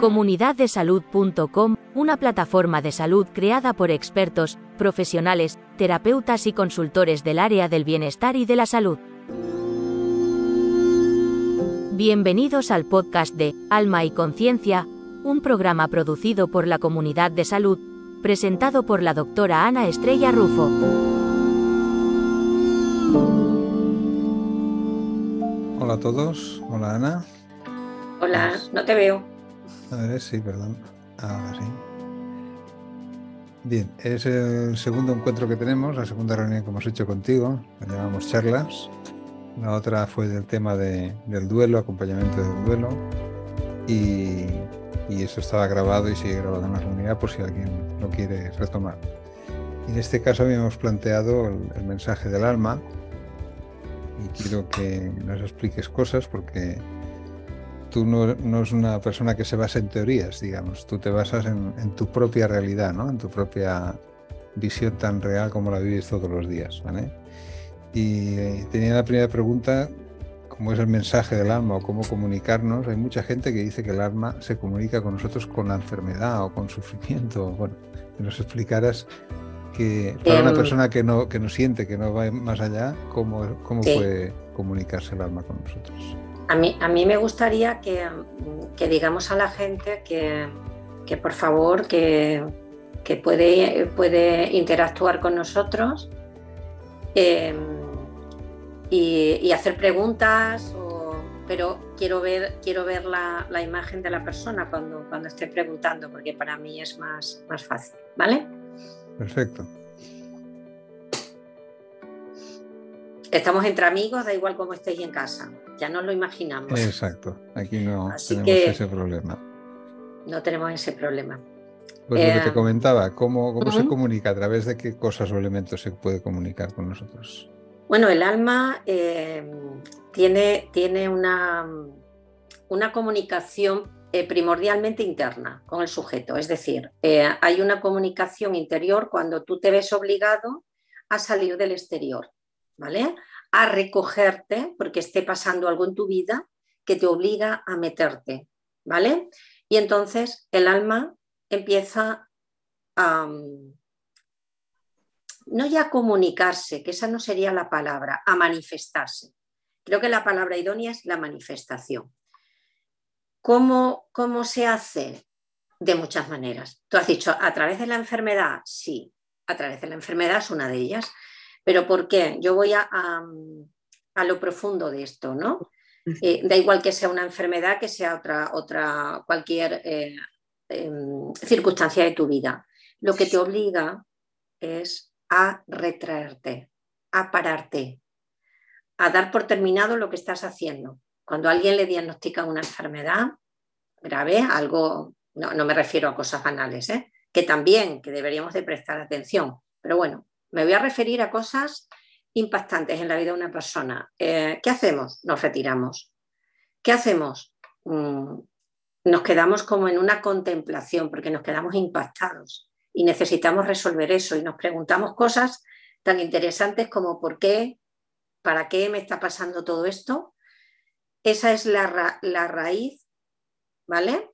Comunidaddesalud.com, una plataforma de salud creada por expertos, profesionales, terapeutas y consultores del área del bienestar y de la salud. Bienvenidos al podcast de Alma y Conciencia, un programa producido por la Comunidad de Salud, presentado por la doctora Ana Estrella Rufo. Hola a todos, hola Ana. Hola, no te veo. A ver, sí, perdón. Ahora sí. Bien, es el segundo encuentro que tenemos, la segunda reunión que hemos hecho contigo, la llamamos charlas. La otra fue del tema del duelo, acompañamiento del duelo. Y, eso estaba grabado y sigue grabado en la comunidad por si alguien lo quiere retomar. Y en este caso habíamos planteado el mensaje del alma y quiero que nos expliques cosas porque tú no, es una persona que se basa en teorías, digamos, tú te basas en, tu propia realidad, ¿no? En tu propia visión tan real como la vives todos los días, ¿vale? Y tenía la primera pregunta, ¿cómo es el mensaje del alma o cómo comunicarnos? Hay mucha gente que dice que el alma se comunica con nosotros con la enfermedad o con sufrimiento. Bueno, que nos explicaras que para una em. persona que no, que no siente, que no va más allá, ¿cómo, cómo puede comunicarse el alma con nosotros? A mí, a mí me gustaría que, digamos a la gente que, por favor, que, puede, puede, interactuar con nosotros em, y, hacer preguntas, pero quiero ver, quiero ver la, imagen de la persona cuando, cuando esté preguntando, porque para mí es más, más fácil, ¿vale? Perfecto. Estamos entre amigos, da igual cómo estéis en casa. Ya nos lo imaginamos. Exacto. Aquí no tenemos ese problema. No tenemos ese problema. Pues lo que te eh, comentaba, ¿cómo, cómo se comunica? ¿A través de qué cosas o elementos se puede comunicar con nosotros? Bueno, el alma eh, tiene, tiene una, una comunicación eh, primordialmente interna con el sujeto. Es decir, hay una comunicación interior cuando tú te ves obligado a salir del exterior. ¿Vale? A recogerte porque esté pasando algo en tu vida que te obliga a meterte, ¿vale? Y entonces el alma empieza a, no ya a comunicarse, que esa no sería la palabra, a manifestarse. Creo que la palabra idónea es la manifestación. ¿Cómo, cómo se hace? De muchas maneras. Tú has dicho, a través de la enfermedad, sí, a través de la enfermedad es una de ellas, pero ¿por qué? Yo voy a, lo profundo de esto, ¿no? Eh, da igual que sea una enfermedad, que sea otra, otra cualquier eh, em, circunstancia de tu vida. Lo que te obliga es a retraerte, a pararte, a dar por terminado lo que estás haciendo. Cuando alguien le diagnostica una enfermedad grave, algo, no, no me refiero a cosas banales, ¿eh? que también, que deberíamos de prestar atención, pero bueno, me voy a referir a cosas impactantes en la vida de una persona. Eh, ¿Qué hacemos? Nos retiramos. ¿Qué hacemos? Mm, nos quedamos como en una contemplación porque nos quedamos impactados y necesitamos resolver eso y nos preguntamos cosas tan interesantes como ¿por qué? ¿Para qué me está pasando todo esto? Esa es la, la raíz, ¿vale?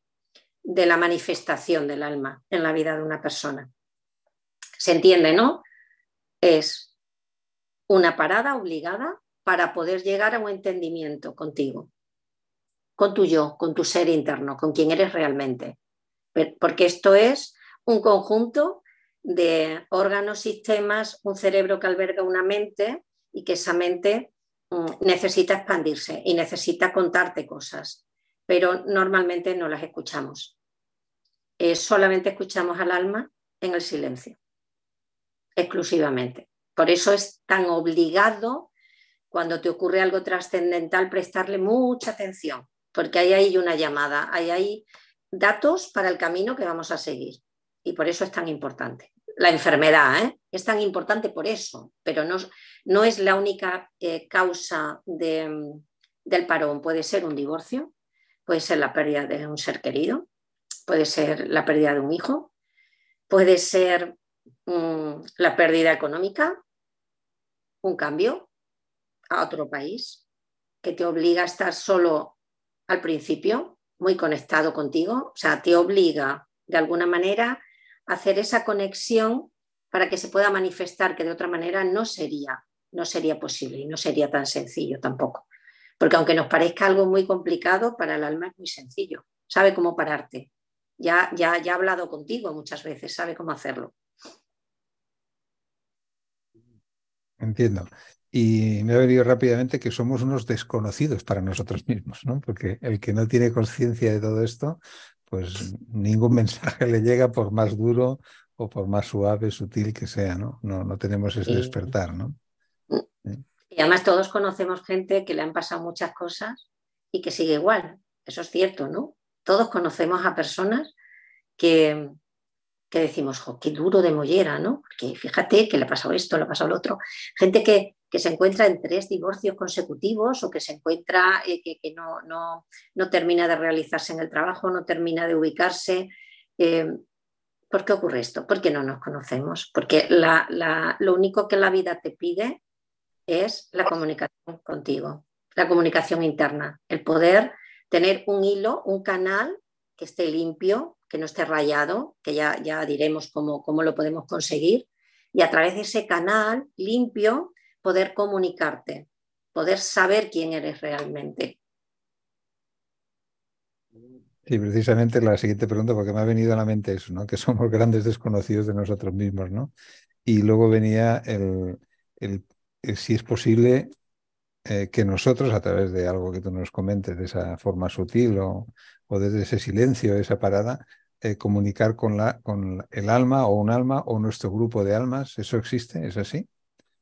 De la manifestación del alma en la vida de una persona. ¿Se entiende, no? Es una parada obligada para poder llegar a un entendimiento contigo, con tu yo, con tu ser interno, con quien eres realmente. Porque esto es un conjunto de órganos, sistemas, un cerebro que alberga una mente y que esa mente mm, necesita expandirse y necesita contarte cosas, pero normalmente no las escuchamos. Eh, solamente escuchamos al alma en el silencio exclusivamente. Por eso es tan obligado cuando te ocurre algo trascendental prestarle mucha atención, porque hay ahí una llamada, hay ahí datos para el camino que vamos a seguir. Y por eso es tan importante. La enfermedad ¿eh? es tan importante por eso, pero no, no es la única eh, causa de, del parón. Puede ser un divorcio, puede ser la pérdida de un ser querido, puede ser la pérdida de un hijo, puede ser La pérdida económica, un cambio a otro país que te obliga a estar solo al principio, muy conectado contigo, o sea, te obliga de alguna manera a hacer esa conexión para que se pueda manifestar que de otra manera no sería, no sería posible y no sería tan sencillo tampoco. Porque aunque nos parezca algo muy complicado, para el alma es muy sencillo. Sabe cómo pararte. Ya, ya, ya ha hablado contigo muchas veces, sabe cómo hacerlo. Entiendo. Y me ha venido rápidamente que somos unos desconocidos para nosotros mismos, ¿no? Porque el que no tiene conciencia de todo esto, pues ningún mensaje le llega por más duro o por más suave, sutil que sea, ¿no? No, no tenemos ese despertar, ¿no? Y además todos conocemos gente que le han pasado muchas cosas y que sigue igual. Eso es cierto, ¿no? Todos conocemos a personas que, que decimos, qué duro de mollera, ¿no? Porque fíjate que le ha pasado esto, le ha pasado lo otro. Gente que, que se encuentra en tres divorcios consecutivos o que se encuentra eh, que, no, no, termina de realizarse en el trabajo, no termina de ubicarse. Eh, ¿Por qué ocurre esto? Porque no nos conocemos, porque lo único que la vida te pide es la comunicación contigo, la comunicación interna, el poder tener un hilo, un canal que esté limpio, que no esté rayado, que ya, ya diremos cómo, cómo lo podemos conseguir, y a través de ese canal limpio poder comunicarte, poder saber quién eres realmente. Sí, precisamente la siguiente pregunta, porque me ha venido a la mente eso, ¿no? Que somos grandes desconocidos de nosotros mismos, ¿no? Y luego venía el, si es posible eh, que nosotros, a través de algo que tú nos comentes, de esa forma sutil o, o desde ese silencio, esa parada, eh, comunicar con, la, con el alma o un alma o nuestro grupo de almas, ¿eso existe? ¿Es así?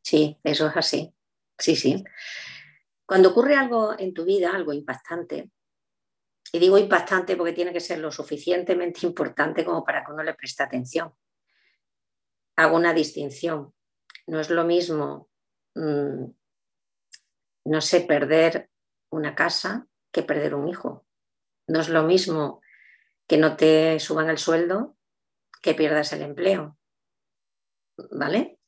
Sí, eso es así. Sí, sí. Cuando ocurre algo en tu vida, algo impactante, y digo impactante porque tiene que ser lo suficientemente importante como para que uno le preste atención. Hago una distinción. No es lo mismo, mm, no sé, perder una casa que perder un hijo. No es lo mismo que no te suban el sueldo que pierdas el empleo. ¿Vale?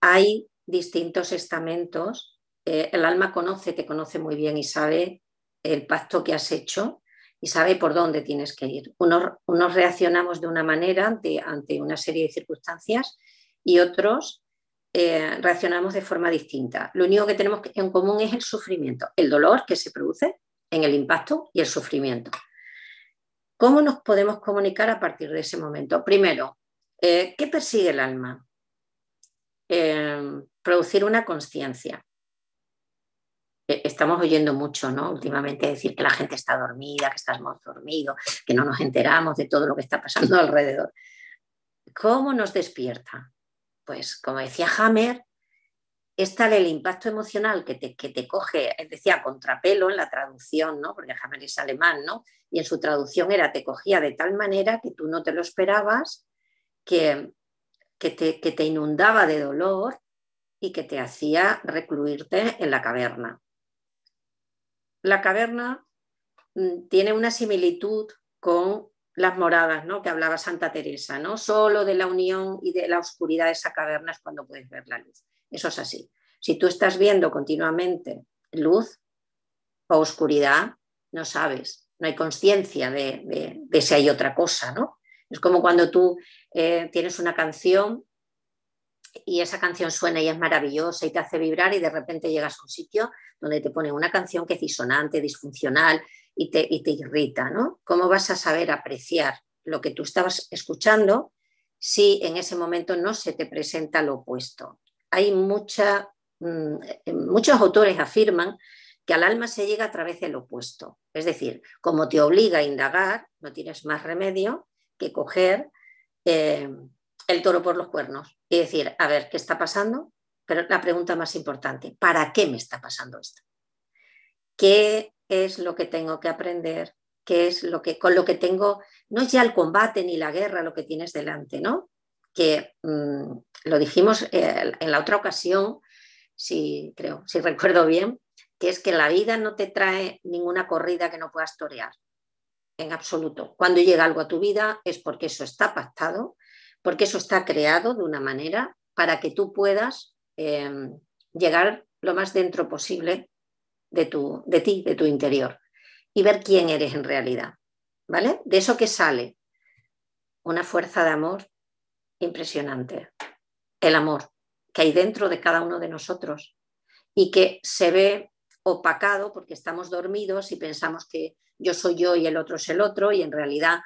hay distintos estamentos. Eh, el alma conoce, te conoce muy bien y sabe el pacto que has hecho y sabe por dónde tienes que ir. Unos, reaccionamos de una manera ante, ante, una serie de circunstancias y otros eh, reaccionamos de forma distinta. Lo único que tenemos en común es el sufrimiento, el dolor que se produce en el impacto y el sufrimiento. ¿Cómo nos podemos comunicar a partir de ese momento? Primero, eh, ¿qué persigue el alma? Em, producir una conciencia. E, estamos oyendo mucho, ¿no? Últimamente decir que la gente está dormida, que estamos dormidos, que no nos enteramos de todo lo que está pasando alrededor. ¿Cómo nos despierta? Pues como decía Hammer, es tal el impacto emocional que te, que te coge, decía contrapelo en la traducción, ¿no? porque Hammer es alemán, ¿no? y en su traducción era te cogía de tal manera que tú no te lo esperabas, que, que te, inundaba de dolor y que te hacía recluirte en la caverna. La caverna mm, tiene una similitud con las moradas, ¿no? Que hablaba Santa Teresa, ¿no? Solo de la unión y de la oscuridad de esa caverna es cuando puedes ver la luz. Eso es así. Si tú estás viendo continuamente luz o oscuridad, no sabes, no hay conciencia de, si hay otra cosa, ¿no? Es como cuando tú eh, tienes una canción y esa canción suena y es maravillosa y te hace vibrar y de repente llegas a un sitio donde te pone una canción que es disonante, disfuncional y te, y te irrita, ¿no? ¿Cómo vas a saber apreciar lo que tú estabas escuchando si en ese momento no se te presenta lo opuesto? Hay mucha, muchos autores afirman que al alma se llega a través del opuesto. Es decir, como te obliga a indagar, no tienes más remedio que coger eh, el toro por los cuernos y decir, a ver, ¿qué está pasando? Pero la pregunta más importante, ¿para qué me está pasando esto? ¿Qué es lo que tengo que aprender? ¿Qué es lo que con lo que tengo? No es ya el combate ni la guerra lo que tienes delante, ¿no? Que mm, lo dijimos eh, en la otra ocasión, si creo, si recuerdo bien, que es que la vida no te trae ninguna corrida que no puedas torear, en absoluto. Cuando llega algo a tu vida es porque eso está pactado, porque eso está creado de una manera para que tú puedas em, llegar lo más dentro posible de, tu, de ti, de tu interior. y ver quién eres en realidad. ¿Vale? De eso que sale una fuerza de amor impresionante. El amor que hay dentro de cada uno de nosotros y que se ve opacado porque estamos dormidos y pensamos que yo soy yo y el otro es el otro y en realidad,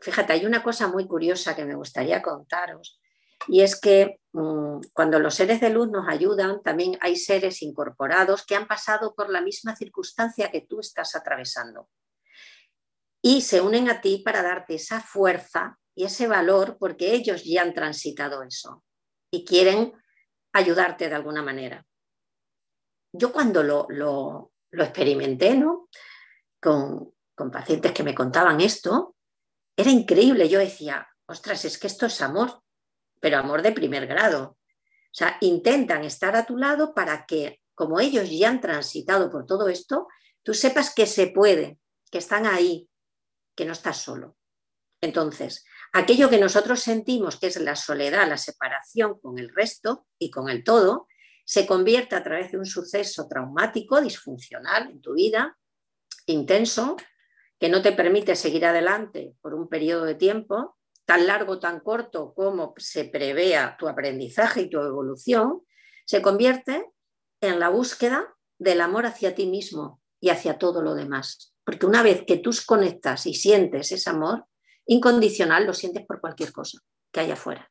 fíjate, hay una cosa muy curiosa que me gustaría contaros y es que mm, cuando los seres de luz nos ayudan, también hay seres incorporados que han pasado por la misma circunstancia que tú estás atravesando y se unen a ti para darte esa fuerza y ese valor porque ellos ya han transitado eso y quieren ayudarte de alguna manera. Yo cuando lo, lo, experimenté ¿no? con, con pacientes que me contaban esto, era increíble. Yo decía, ostras, es que esto es amor, pero amor de primer grado. O sea, intentan estar a tu lado para que, como ellos ya han transitado por todo esto, tú sepas que se puede, que están ahí, que no estás solo. Entonces, aquello que nosotros sentimos que es la soledad, la separación con el resto y con el todo, se convierte a través de un suceso traumático, disfuncional en tu vida, intenso, que no te permite seguir adelante por un periodo de tiempo, tan largo tan corto como se prevea tu aprendizaje y tu evolución, se convierte en la búsqueda del amor hacia ti mismo y hacia todo lo demás. Porque una vez que tú conectas y sientes ese amor incondicional, lo sientes por cualquier cosa que haya afuera.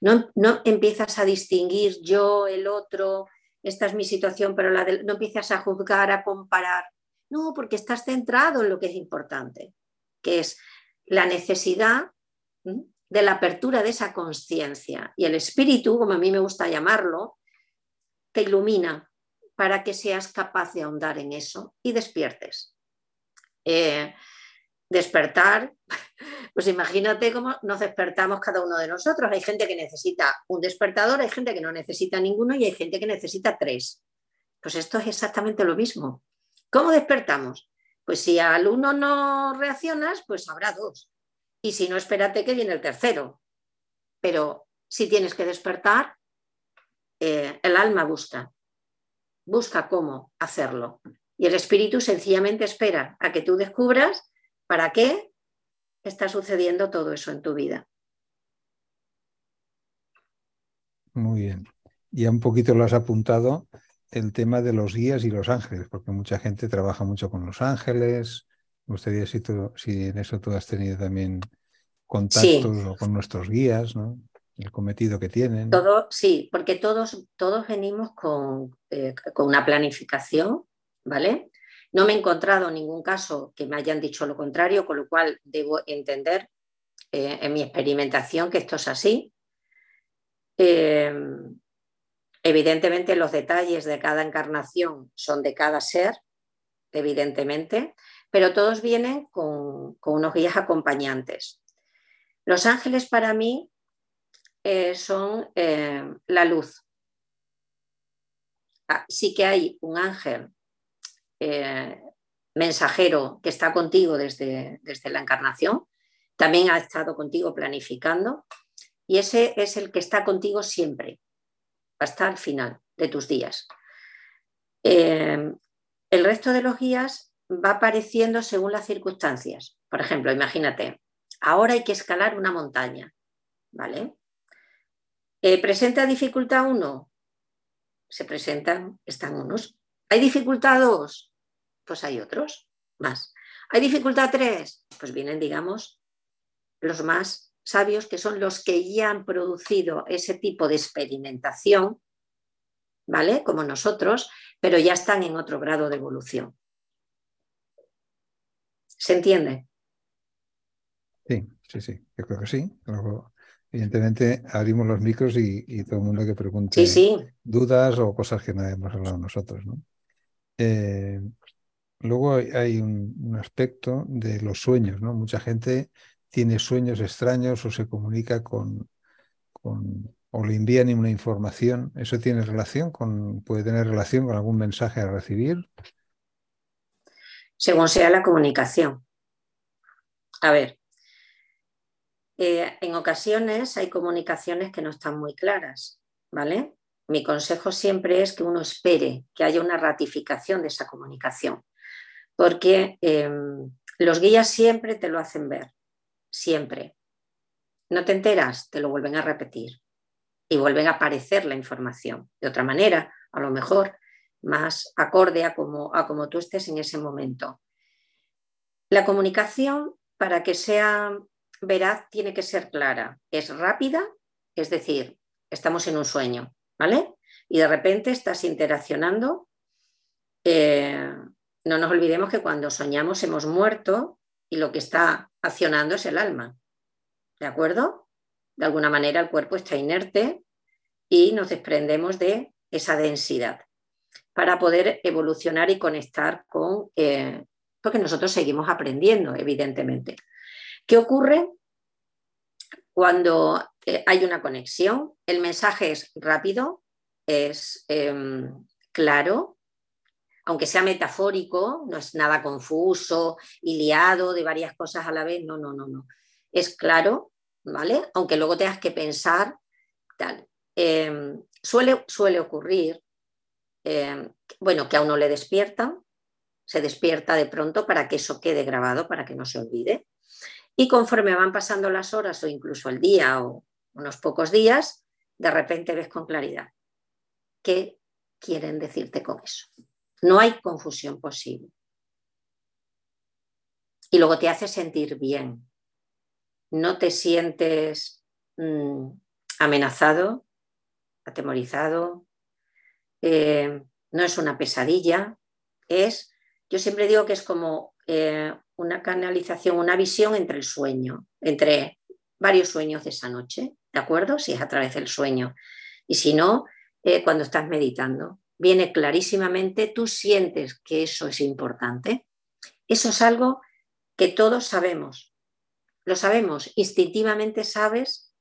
No, empiezas a distinguir yo, el otro, esta es mi situación, pero la no empiezas a juzgar, a comparar. No, porque estás centrado en lo que es importante, que es la necesidad de la apertura de esa conciencia. Y el espíritu, como a mí me gusta llamarlo, te ilumina para que seas capaz de ahondar en eso y despiertes. Eh, despertar, pues imagínate cómo nos despertamos cada uno de nosotros. Hay gente que necesita un despertador, hay gente que no necesita ninguno y hay gente que necesita tres. Pues esto es exactamente lo mismo. ¿Cómo despertamos? Pues si al uno no reaccionas, pues habrá dos. Y si no, espérate que viene el tercero. Pero si tienes que despertar, eh, el alma busca, busca cómo hacerlo. Y el espíritu sencillamente espera a que tú descubras ¿Para qué está sucediendo todo eso en tu vida? Muy bien. Ya un poquito lo has apuntado el tema de los guías y los ángeles, porque mucha gente trabaja mucho con los ángeles. Me gustaría si, si en eso tú has tenido también contactos con nuestros guías, ¿no? El cometido que tienen. Todo, sí, porque todos, todos venimos con, eh, con una planificación, ¿vale? No me he encontrado ningún caso que me hayan dicho lo contrario, con lo cual debo entender eh, en mi experimentación que esto es así. Eh, evidentemente los detalles de cada encarnación son de cada ser, evidentemente, pero todos vienen con, unos guías acompañantes. Los ángeles para mí eh, son la luz. Ah, sí que hay un ángel eh, mensajero que está contigo desde, desde la encarnación, también ha estado contigo planificando y ese es el que está contigo siempre, hasta el final de tus días. Eh, el resto de los guías va apareciendo según las circunstancias. Por ejemplo, imagínate, ahora hay que escalar una montaña, ¿vale? Eh, ¿Presenta dificultad uno? Se presentan, están unos. ¿Hay dificultad dos? Pues hay otros más. ¿Hay dificultad tres? Pues vienen, digamos, los más sabios, que son los que ya han producido ese tipo de experimentación, ¿vale? Como nosotros, pero ya están en otro grado de evolución. ¿Se entiende? Sí, sí, sí, yo creo que sí. evidentemente, abrimos los micros y, todo el mundo que pregunte dudas o cosas que no hemos hablado nosotros, ¿no? Eh, Luego hay un, aspecto de los sueños, ¿no? Mucha gente tiene sueños extraños o se comunica con, o le envían una información. ¿Eso tiene relación con, puede tener relación con algún mensaje a recibir? Según sea la comunicación. A ver, eh, en ocasiones hay comunicaciones que no están muy claras, ¿vale? Mi consejo siempre es que uno espere que haya una ratificación de esa comunicación porque em, los guías siempre te lo hacen ver, siempre. No te enteras, te lo vuelven a repetir y vuelven a aparecer la información de otra manera, a lo mejor más acorde a como, a como tú estés en ese momento. La comunicación, para que sea veraz, tiene que ser clara. Es rápida, es decir, estamos en un sueño, ¿vale? Y de repente estás interaccionando. Eh, no nos olvidemos que cuando soñamos hemos muerto y lo que está accionando es el alma. ¿De acuerdo? De alguna manera el cuerpo está inerte y nos desprendemos de esa densidad para poder evolucionar y conectar con, eh, porque nosotros seguimos aprendiendo, evidentemente. ¿Qué ocurre cuando eh, hay una conexión? El mensaje es rápido, es em, claro, aunque sea metafórico, no es nada confuso y liado de varias cosas a la vez, no, no, no, no. Es claro, ¿vale? Aunque luego tengas que pensar tal. Em, suele, suele ocurrir, em, bueno, que a uno le despierta, se despierta de pronto para que eso quede grabado, para que no se olvide. Y conforme van pasando las horas o incluso el día o unos pocos días, de repente ves con claridad qué quieren decirte con eso. No hay confusión posible. Y luego te hace sentir bien. No te sientes mm, amenazado, atemorizado, eh, no es una pesadilla, es, yo siempre digo que es como eh, una canalización, una visión entre el sueño, entre varios sueños de esa noche, ¿de acuerdo? Si es a través del sueño. Y si no, eh, cuando estás meditando, viene clarísimamente, tú sientes que eso es importante. Eso es algo que todos sabemos. Lo sabemos, instintivamente sabes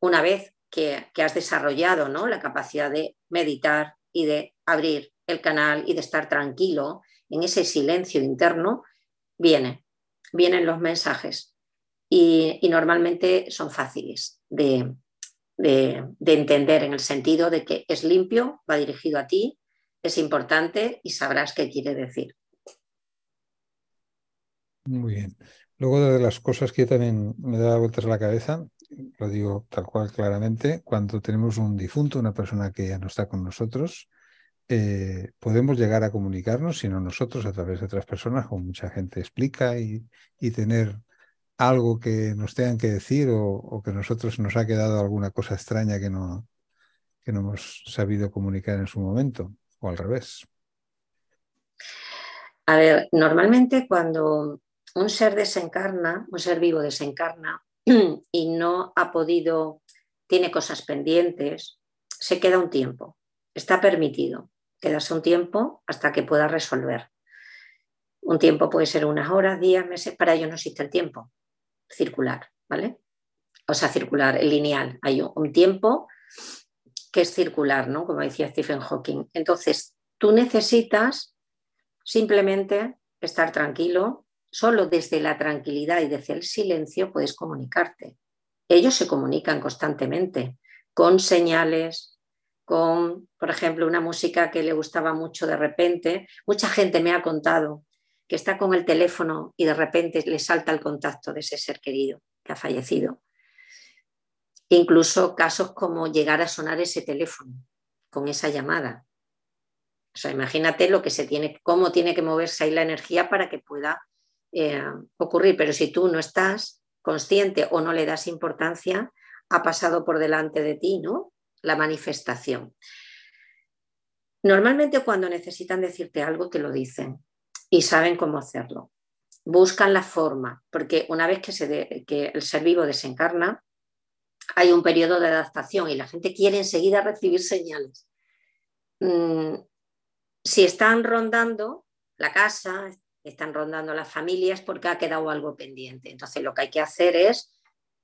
una vez que, has desarrollado ¿no? la capacidad de meditar y de abrir el canal y de estar tranquilo en ese silencio interno, viene, vienen los mensajes y, normalmente son fáciles de, entender en el sentido de que es limpio, va dirigido a ti, es importante y sabrás qué quiere decir. Muy bien. Luego de las cosas que también me da vueltas a la cabeza, lo digo tal cual claramente, cuando tenemos un difunto, una persona que ya no está con nosotros, eh, podemos llegar a comunicarnos, sino nosotros a través de otras personas, como mucha gente explica, y, tener algo que nos tengan que decir o, que nosotros nos ha quedado alguna cosa extraña que no, que no hemos sabido comunicar en su momento, o al revés. A ver, normalmente cuando un ser desencarna, un ser vivo desencarna, y no ha podido, tiene cosas pendientes, se queda un tiempo. Está permitido quedarse un tiempo hasta que pueda resolver. Un tiempo puede ser unas horas, días, meses, para ello no existe el tiempo circular, ¿vale? O sea, circular, lineal. Hay un tiempo que es circular, ¿no? Como decía Stephen Hawking. Entonces, tú necesitas simplemente estar tranquilo, Solo desde la tranquilidad y desde el silencio puedes comunicarte. Ellos se comunican constantemente con señales, con, por ejemplo, una música que le gustaba mucho de repente. Mucha gente me ha contado que está con el teléfono y de repente le salta el contacto de ese ser querido que ha fallecido. Incluso casos como llegar a sonar ese teléfono con esa llamada. O sea, imagínate lo que se tiene, cómo tiene que moverse ahí la energía para que pueda eh, ocurrir, pero si tú no estás consciente o no le das importancia, ha pasado por delante de ti, ¿no? La manifestación. Normalmente cuando necesitan decirte algo te lo dicen y saben cómo hacerlo. Buscan la forma, porque una vez que, se que el ser vivo desencarna, hay un periodo de adaptación y la gente quiere enseguida recibir señales. Mm, si están rondando la casa, están rondando las familias porque ha quedado algo pendiente. Entonces lo que hay que hacer es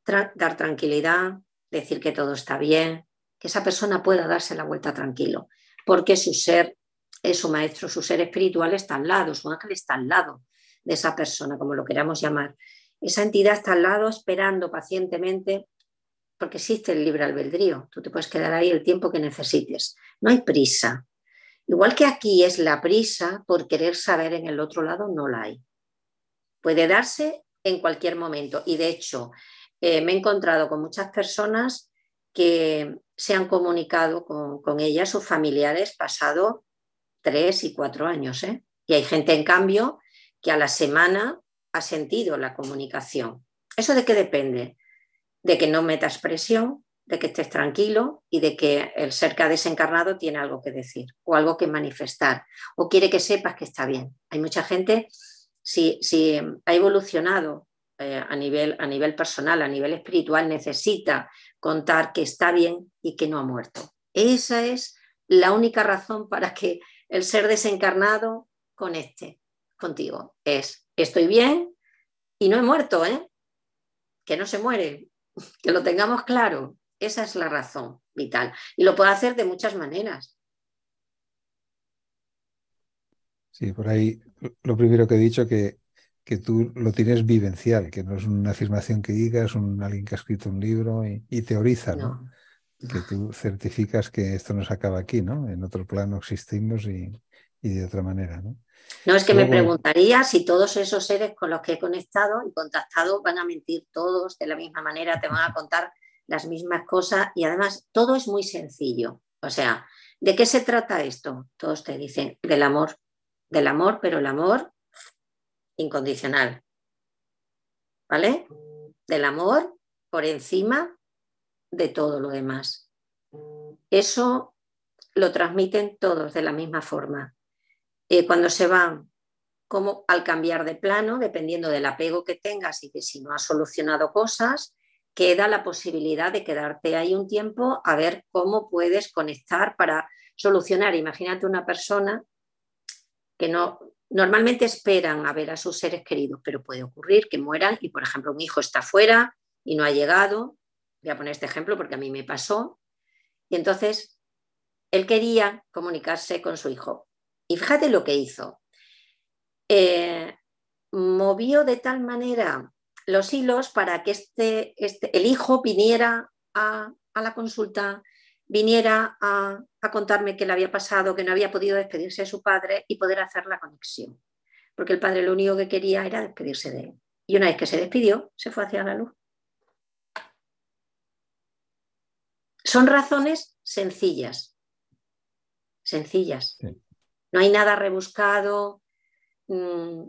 dar tranquilidad, decir que todo está bien, que esa persona pueda darse la vuelta tranquilo, porque su ser su maestro, su ser espiritual está al lado, su ángel está al lado de esa persona, como lo queramos llamar. Esa entidad está al lado esperando pacientemente, porque existe el libre albedrío. Tú te puedes quedar ahí el tiempo que necesites. No hay prisa. Igual que aquí es la prisa por querer saber en el otro lado, no la hay. Puede darse en cualquier momento. Y de hecho, eh, me he encontrado con muchas personas que se han comunicado con, con ellas, sus familiares, pasado tres y cuatro años. ¿eh? Y hay gente, en cambio, que a la semana ha sentido la comunicación. ¿Eso de qué depende? De que no metas presión, de que estés tranquilo y de que el ser que ha desencarnado tiene algo que decir o algo que manifestar o quiere que sepas que está bien. Hay mucha gente, si, si ha evolucionado eh, a, nivel, a nivel personal, a nivel espiritual, necesita contar que está bien y que no ha muerto. Esa es la única razón para que el ser desencarnado conecte contigo. Es, estoy bien y no he muerto, ¿eh? Que no se muere, que lo tengamos claro. Esa es la razón vital. Y lo puedo hacer de muchas maneras. Sí, por ahí lo primero que he dicho que, que tú lo tienes vivencial, que no es una afirmación que digas, un, alguien que ha escrito un libro y, teoriza, ¿no? Que tú certificas que esto no se acaba aquí, ¿no? En otro plano existimos y, de otra manera, ¿no? No, es que me preguntaría si todos esos seres con los que he conectado y contactado van a mentir todos de la misma manera, te van a contar las mismas cosas y además todo es muy sencillo. O sea, ¿de qué se trata esto? Todos te dicen del amor, del amor, pero el amor incondicional. ¿Vale? Del amor por encima de todo lo demás. Eso lo transmiten todos de la misma forma. Eh, cuando se van, como al cambiar de plano, dependiendo del apego que tengas y que si no has solucionado cosas, queda la posibilidad de quedarte ahí un tiempo a ver cómo puedes conectar para solucionar. Imagínate una persona que no normalmente esperan a ver a sus seres queridos, pero puede ocurrir que mueran y, por ejemplo, un hijo está fuera y no ha llegado. Voy a poner este ejemplo porque a mí me pasó. Y entonces él quería comunicarse con su hijo. Y fíjate lo que hizo. Eh, movió de tal manera los hilos para que este, este, el hijo viniera a, la consulta, viniera a, a, contarme qué le había pasado, que no había podido despedirse de su padre y poder hacer la conexión. Porque el padre lo único que quería era despedirse de él. Y una vez que se despidió, se fue hacia la luz. Son razones sencillas. Sencillas. No hay nada rebuscado. Mm,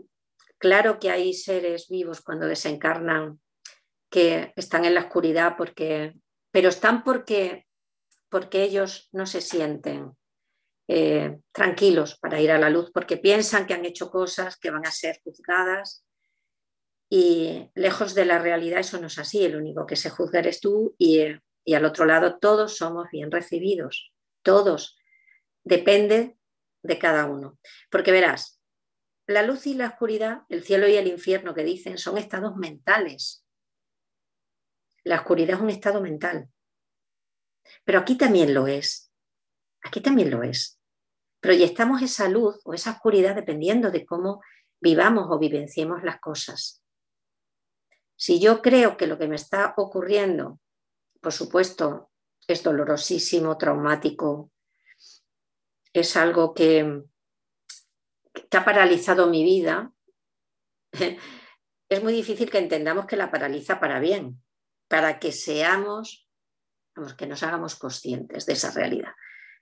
Claro que hay seres vivos cuando desencarnan que están en la oscuridad porque, pero están porque, porque ellos no se sienten eh, tranquilos para ir a la luz, porque piensan que han hecho cosas que van a ser juzgadas y lejos de la realidad eso no es así, el único que se juzga eres tú y, y al otro lado todos somos bien recibidos, todos, depende de cada uno. Porque verás, la luz y la oscuridad, el cielo y el infierno que dicen, son estados mentales. La oscuridad es un estado mental. Pero aquí también lo es. Aquí también lo es. Proyectamos esa luz o esa oscuridad dependiendo de cómo vivamos o vivenciemos las cosas. Si yo creo que lo que me está ocurriendo, por supuesto, es dolorosísimo, traumático, es algo que, ha paralizado mi vida, es muy difícil que entendamos que la paraliza para bien, para que seamos, vamos, que nos hagamos conscientes de esa realidad.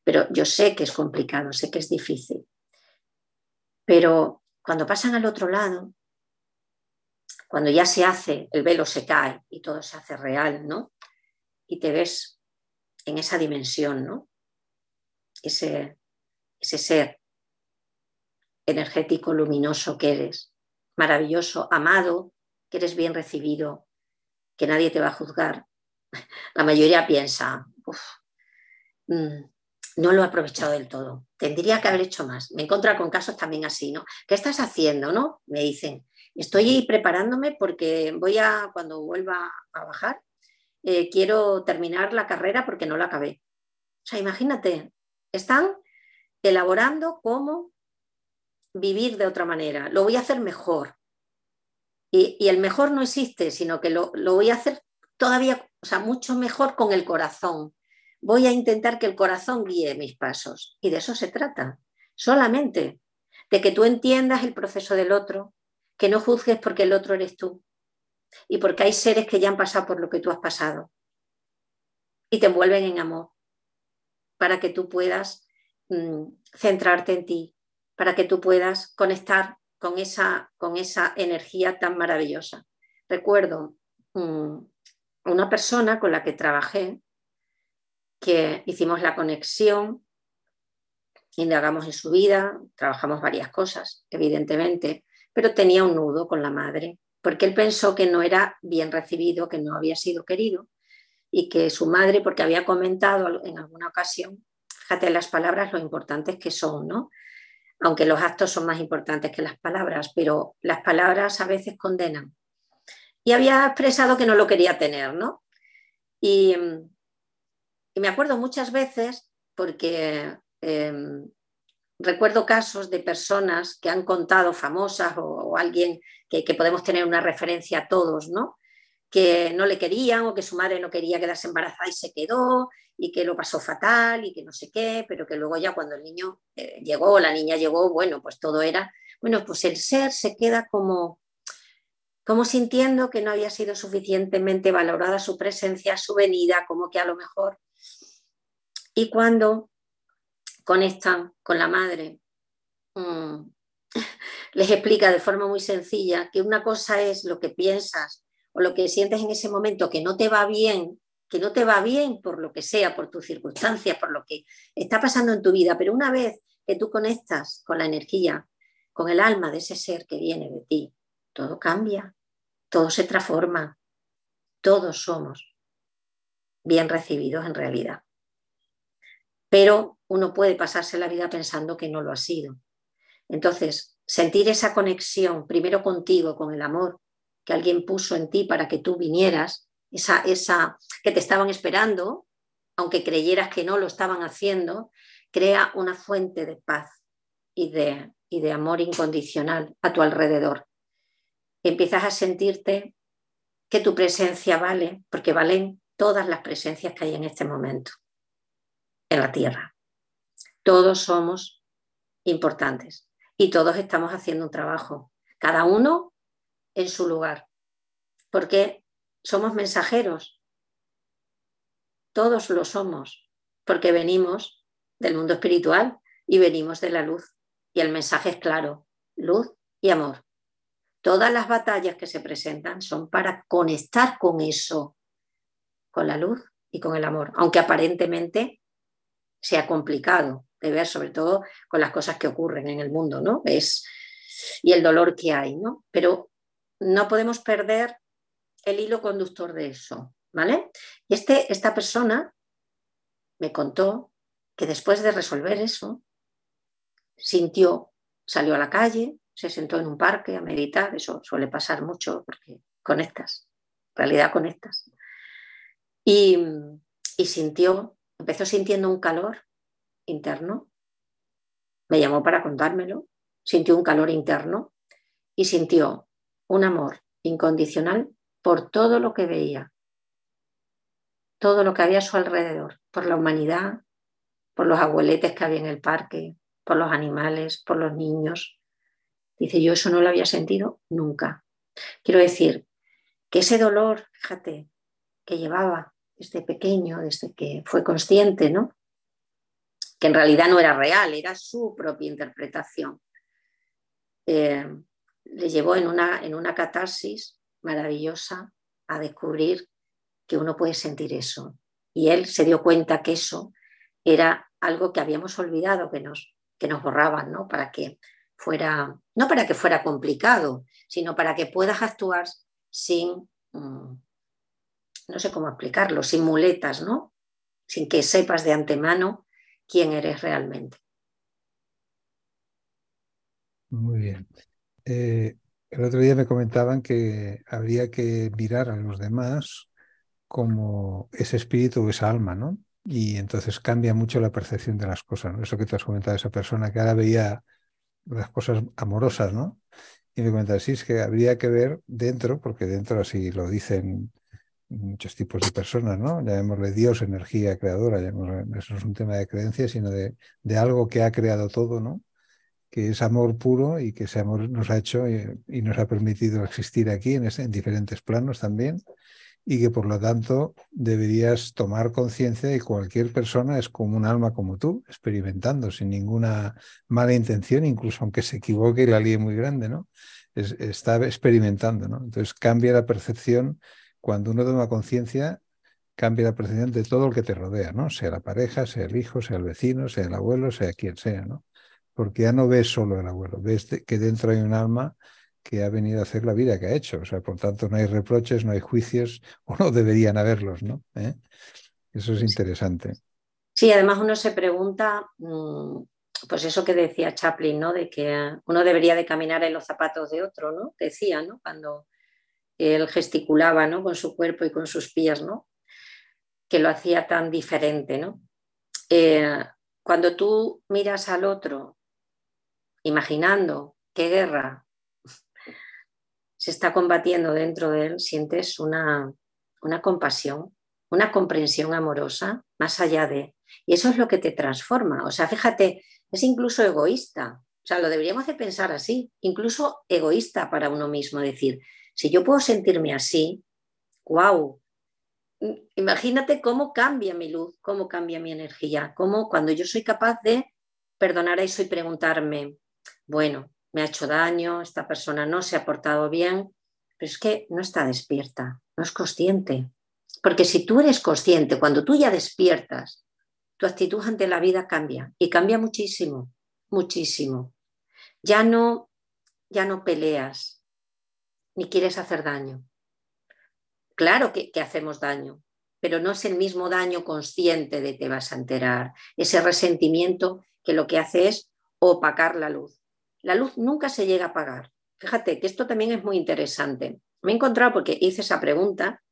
Pero yo sé que es complicado, sé que es difícil. Pero cuando pasan al otro lado, cuando ya se hace, el velo se cae y todo se hace real, ¿no? Y te ves en esa dimensión, ¿no? Ese, ese ser energético, luminoso que eres, maravilloso, amado, que eres bien recibido, que nadie te va a juzgar. La mayoría piensa, mm, no lo he aprovechado del todo, tendría que haber hecho más. Me encuentro con casos también así, ¿no? ¿Qué estás haciendo, no? Me dicen, estoy preparándome porque voy a, cuando vuelva a bajar, eh, quiero terminar la carrera porque no la acabé. O sea, imagínate, están elaborando cómo vivir de otra manera, lo voy a hacer mejor. Y, el mejor no existe, sino que lo, voy a hacer todavía, o sea, mucho mejor con el corazón, voy a intentar que el corazón guíe mis pasos. Y de eso se trata, solamente de que tú entiendas el proceso del otro, que no juzgues porque el otro eres tú y porque hay seres que ya han pasado por lo que tú has pasado. Y te envuelven en amor. Para que tú puedas mm, centrarte en ti, para que tú puedas conectar con esa, con esa energía tan maravillosa. Recuerdo mm, una persona con la que trabajé, que hicimos la conexión indagamos en su vida, trabajamos varias cosas, evidentemente, pero tenía un nudo con la madre, porque él pensó que no era bien recibido, que no había sido querido y que su madre, porque había comentado en alguna ocasión, fíjate las palabras lo importantes que son, ¿no? Aunque los actos son más importantes que las palabras, pero las palabras a veces condenan. Y había expresado que no lo quería tener, ¿no? Y, me acuerdo muchas veces, porque Em, recuerdo casos de personas que han contado, famosas o, alguien que, podemos tener una referencia a todos, ¿no? que no le querían o que su madre no quería quedarse embarazada y se quedó y que lo pasó fatal y que no sé qué, pero que luego ya cuando el niño eh, llegó, la niña llegó, bueno, pues todo era, bueno, pues el ser se queda como, como sintiendo que no había sido suficientemente valorada su presencia, su venida, como que a lo mejor. Y cuando conectan con la madre, mm, les explica de forma muy sencilla que una cosa es lo que piensas o lo que sientes en ese momento que no te va bien, que no te va bien por lo que sea, por tus circunstancias, por lo que está pasando en tu vida, pero una vez que tú conectas con la energía, con el alma de ese ser que viene de ti, todo cambia, todo se transforma, todos somos bien recibidos en realidad. Pero uno puede pasarse la vida pensando que no lo ha sido. Entonces, sentir esa conexión primero contigo, con el amor que alguien puso en ti para que tú vinieras, esa, esa que te estaban esperando, aunque creyeras que no lo estaban haciendo, crea una fuente de paz y de, y de amor incondicional a tu alrededor. Empiezas a sentirte que tu presencia vale, porque valen todas las presencias que hay en este momento en la Tierra. Todos somos importantes y todos estamos haciendo un trabajo, cada uno en su lugar, porque somos mensajeros. Todos lo somos, porque venimos del mundo espiritual y venimos de la luz. Y el mensaje es claro, luz y amor. Todas las batallas que se presentan son para conectar con eso, con la luz y con el amor, aunque aparentemente sea complicado, de ver, sobre todo con las cosas que ocurren en el mundo, ¿no? Es, y el dolor que hay, ¿no? Pero no podemos perder el hilo conductor de eso, ¿vale? Y este, esta persona me contó que después de resolver eso, sintió, salió a la calle, se sentó en un parque a meditar, eso suele pasar mucho porque conectas, en realidad conectas. Y, y sintió, empezó sintiendo un calor interno. Me llamó para contármelo, sintió un calor interno y sintió un amor incondicional por todo lo que veía, todo lo que había a su alrededor, por la humanidad, por los abueletes que había en el parque, por los animales, por los niños. Dice, yo eso no lo había sentido nunca. Quiero decir que ese dolor, fíjate, que llevaba desde pequeño, desde que fue consciente, ¿no? que en realidad no era real, era su propia interpretación. Eh, le llevó en una, en una catarsis maravillosa a descubrir que uno puede sentir eso. Y él se dio cuenta que eso era algo que habíamos olvidado, que nos, que nos borraban, ¿no? Para que fuera, no para que fuera complicado, sino para que puedas actuar sin, mm, no sé cómo explicarlo, sin muletas, ¿no? Sin que sepas de antemano quién eres realmente. Muy bien. Eh, el otro día me comentaban que habría que mirar a los demás como ese espíritu o esa alma, ¿no? Y entonces cambia mucho la percepción de las cosas, ¿no? Eso que te has comentado, esa persona que ahora veía las cosas amorosas, ¿no? Y me comentaba, sí, es que habría que ver dentro, porque dentro así lo dicen muchos tipos de personas, ¿no? Llamémosle Dios, energía creadora, eso es un tema de creencia, sino de, de, algo que ha creado todo, ¿no? Que es amor puro y que ese amor nos ha hecho y, nos ha permitido existir aquí en, en diferentes planos también y que por lo tanto deberías tomar conciencia de que cualquier persona es como un alma como tú, experimentando sin ninguna mala intención, incluso aunque se equivoque y la líe muy grande, ¿no? está experimentando, ¿no? Entonces cambia la percepción, cuando uno toma conciencia, cambia la percepción de todo lo que te rodea, ¿no? Sea la pareja, sea el hijo, sea el vecino, sea el abuelo, sea quien sea, ¿no? Porque ya no ves solo el abuelo, ves que dentro hay un alma que ha venido a hacer la vida que ha hecho. O sea, por tanto, no hay reproches, no hay juicios, o no deberían haberlos, ¿no? ¿Eh? Eso es interesante. Sí, además uno se pregunta, mm, pues eso que decía Chaplin, ¿no? De que uno debería de caminar en los zapatos de otro, ¿no? Decía, ¿no? Cuando él gesticulaba, ¿no? Con su cuerpo y con sus pies, ¿no? Que lo hacía tan diferente, ¿no? Eh, cuando tú miras al otro, imaginando qué guerra se está combatiendo dentro de él, sientes una, una compasión, una comprensión amorosa más allá de... Y eso es lo que te transforma. O sea, fíjate, es incluso egoísta. O sea, lo deberíamos de pensar así, incluso egoísta para uno mismo. Decir, si yo puedo sentirme así, wow, imagínate cómo cambia mi luz, cómo cambia mi energía, cómo cuando yo soy capaz de perdonar eso y preguntarme, bueno, me ha hecho daño, esta persona no se ha portado bien, pero es que no está despierta, no es consciente. Porque si tú eres consciente, cuando tú ya despiertas, tu actitud ante la vida cambia y cambia muchísimo, muchísimo. Ya no, ya no peleas ni quieres hacer daño. Claro que, hacemos daño, pero no es el mismo daño consciente de te vas a enterar. Ese resentimiento que lo que hace es opacar la luz la luz nunca se llega a apagar. Fíjate que esto también es muy interesante. Me he encontrado porque hice esa pregunta.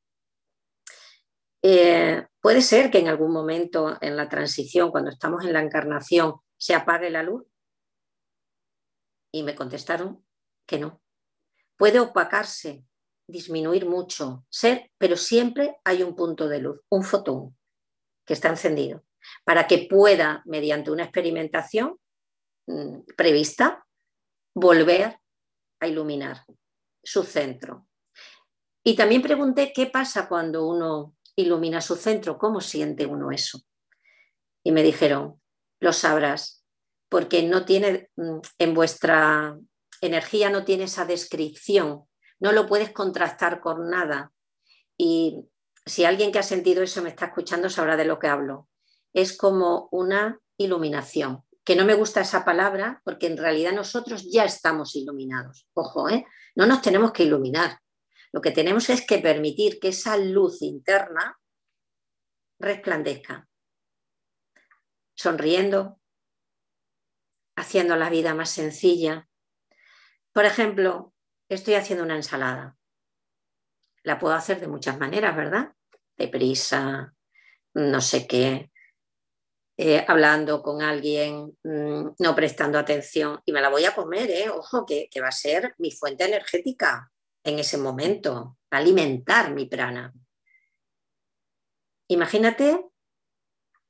Eh, puede ser que en algún momento en la transición, cuando estamos en la encarnación, se apague la luz. Y me contestaron que no. Puede opacarse, disminuir mucho, ser, pero siempre hay un punto de luz, un fotón que está encendido, para que pueda, mediante una experimentación mm, prevista, volver a iluminar su centro. Y también pregunté qué pasa cuando uno ilumina su centro, cómo siente uno eso. Y me dijeron, lo sabrás, porque no tiene, mm, en vuestra energía no tiene esa descripción, no lo puedes contrastar con nada. Y si alguien que ha sentido eso me está escuchando sabrá de lo que hablo. Es como una iluminación que no me gusta esa palabra porque en realidad nosotros ya estamos iluminados. Ojo, ¿eh? no nos tenemos que iluminar. Lo que tenemos es que permitir que esa luz interna resplandezca, sonriendo, haciendo la vida más sencilla. Por ejemplo, estoy haciendo una ensalada. La puedo hacer de muchas maneras, ¿verdad? Deprisa, no sé qué, eh, hablando con alguien, mm, no prestando atención, y me la voy a comer, ¿eh? ojo, que, va a ser mi fuente energética en ese momento, alimentar mi prana. Imagínate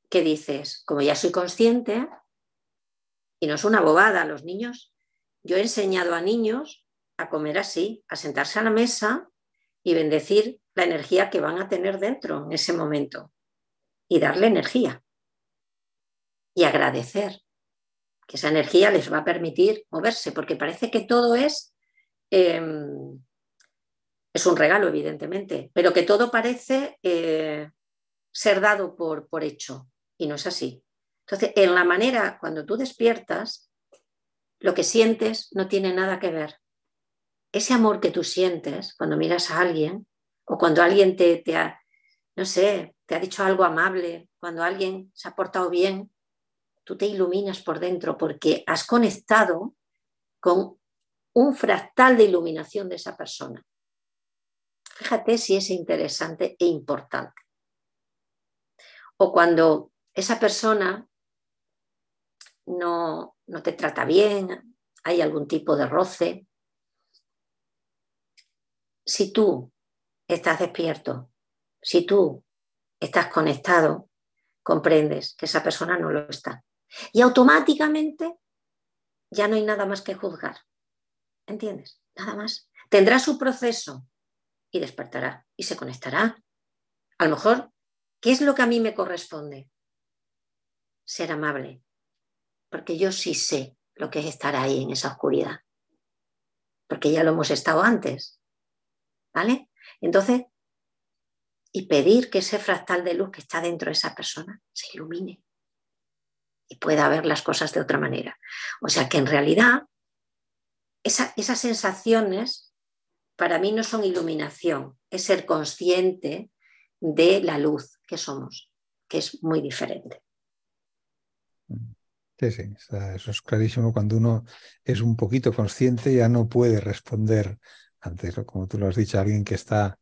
que dices, como ya soy consciente, y no es una bobada, los niños, yo he enseñado a niños a comer así, a sentarse a la mesa y bendecir la energía que van a tener dentro en ese momento y darle energía y agradecer, que esa energía les va a permitir moverse, porque parece que todo es, em, es un regalo, evidentemente, pero que todo parece eh, ser dado por, por hecho, y no es así. Entonces, en la manera, cuando tú despiertas, lo que sientes no tiene nada que ver. Ese amor que tú sientes cuando miras a alguien o cuando alguien te, te ha, no sé, te ha dicho algo amable, cuando alguien se ha portado bien, tú te iluminas por dentro porque has conectado con un fractal de iluminación de esa persona. Fíjate si es interesante e importante. O cuando esa persona no, no te trata bien, hay algún tipo de roce. Si tú estás despierto Si tú estás conectado, comprendes que esa persona no lo está. Y automáticamente ya no hay nada más que juzgar. ¿Entiendes? Nada más. Tendrá su proceso y despertará y se conectará. A lo mejor, ¿qué es lo que a mí me corresponde? Ser amable, porque yo sí sé lo que es estar ahí en esa oscuridad, porque ya lo hemos estado antes. ¿Vale? Entonces, y pedir que ese fractal de luz que está dentro de esa persona se ilumine y pueda ver las cosas de otra manera. O sea que en realidad esas sensaciones para mí no son iluminación, es ser consciente de la luz que somos, que es muy diferente. Sí, sí, eso es clarísimo. Cuando uno es un poquito consciente ya no puede responder ante, como tú lo has dicho, alguien que está,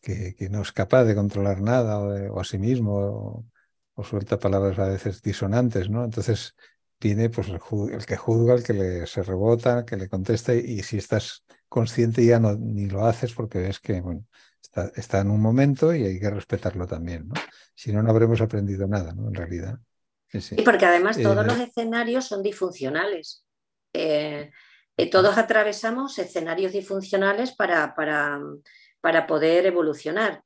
que, no es capaz de controlar nada o, a sí mismo o, suelta palabras a veces disonantes, ¿no? Entonces viene pues el, que juzga, el que le, se rebota, que le contesta y, si estás consciente ya no, ni lo haces porque ves que está, está en un momento y hay que respetarlo también, ¿no? Si no, no habremos aprendido nada, ¿no? En realidad. Y porque además todos eh, los escenarios son disfuncionales. Eh, eh, todos atravesamos escenarios disfuncionales para, para, para, poder evolucionar.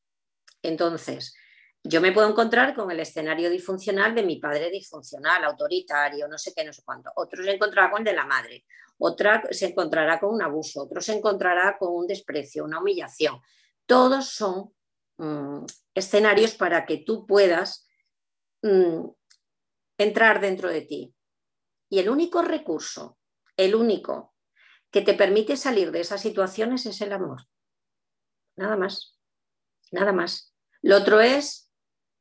Entonces, yo me puedo encontrar con el escenario disfuncional de mi padre disfuncional, autoritario, no sé qué, no sé cuánto. Otro se encontrará con el de la madre, otra se encontrará con un abuso, otro se encontrará con un desprecio, una humillación. Todos son mm, escenarios para que tú puedas mm, entrar dentro de ti. Y el único recurso, el único que te permite salir de esas situaciones es el amor. Nada más, nada más. Lo otro es,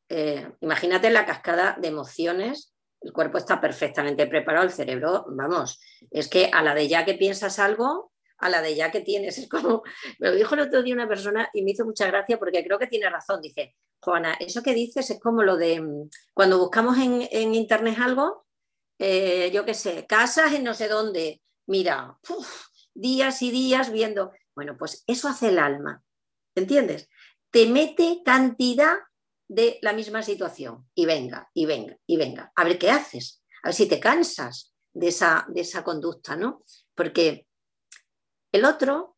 eh, imagínate la cascada de emociones, el cuerpo está perfectamente preparado, el cerebro, vamos, es que a la de ya que piensas algo, a la de ya que tienes, es como, me lo dijo el otro día una persona y me hizo mucha gracia porque creo que tiene razón, dice, Juana, eso que dices es como lo de mm, cuando buscamos en, internet algo, eh, yo qué sé, casas en no sé dónde, mira, días y días viendo, bueno, pues eso hace el alma, ¿entiendes? Te mete cantidad de la misma situación y venga, y venga, y venga, a ver qué haces, a ver si te cansas de esa, de esa conducta, ¿no? Porque el otro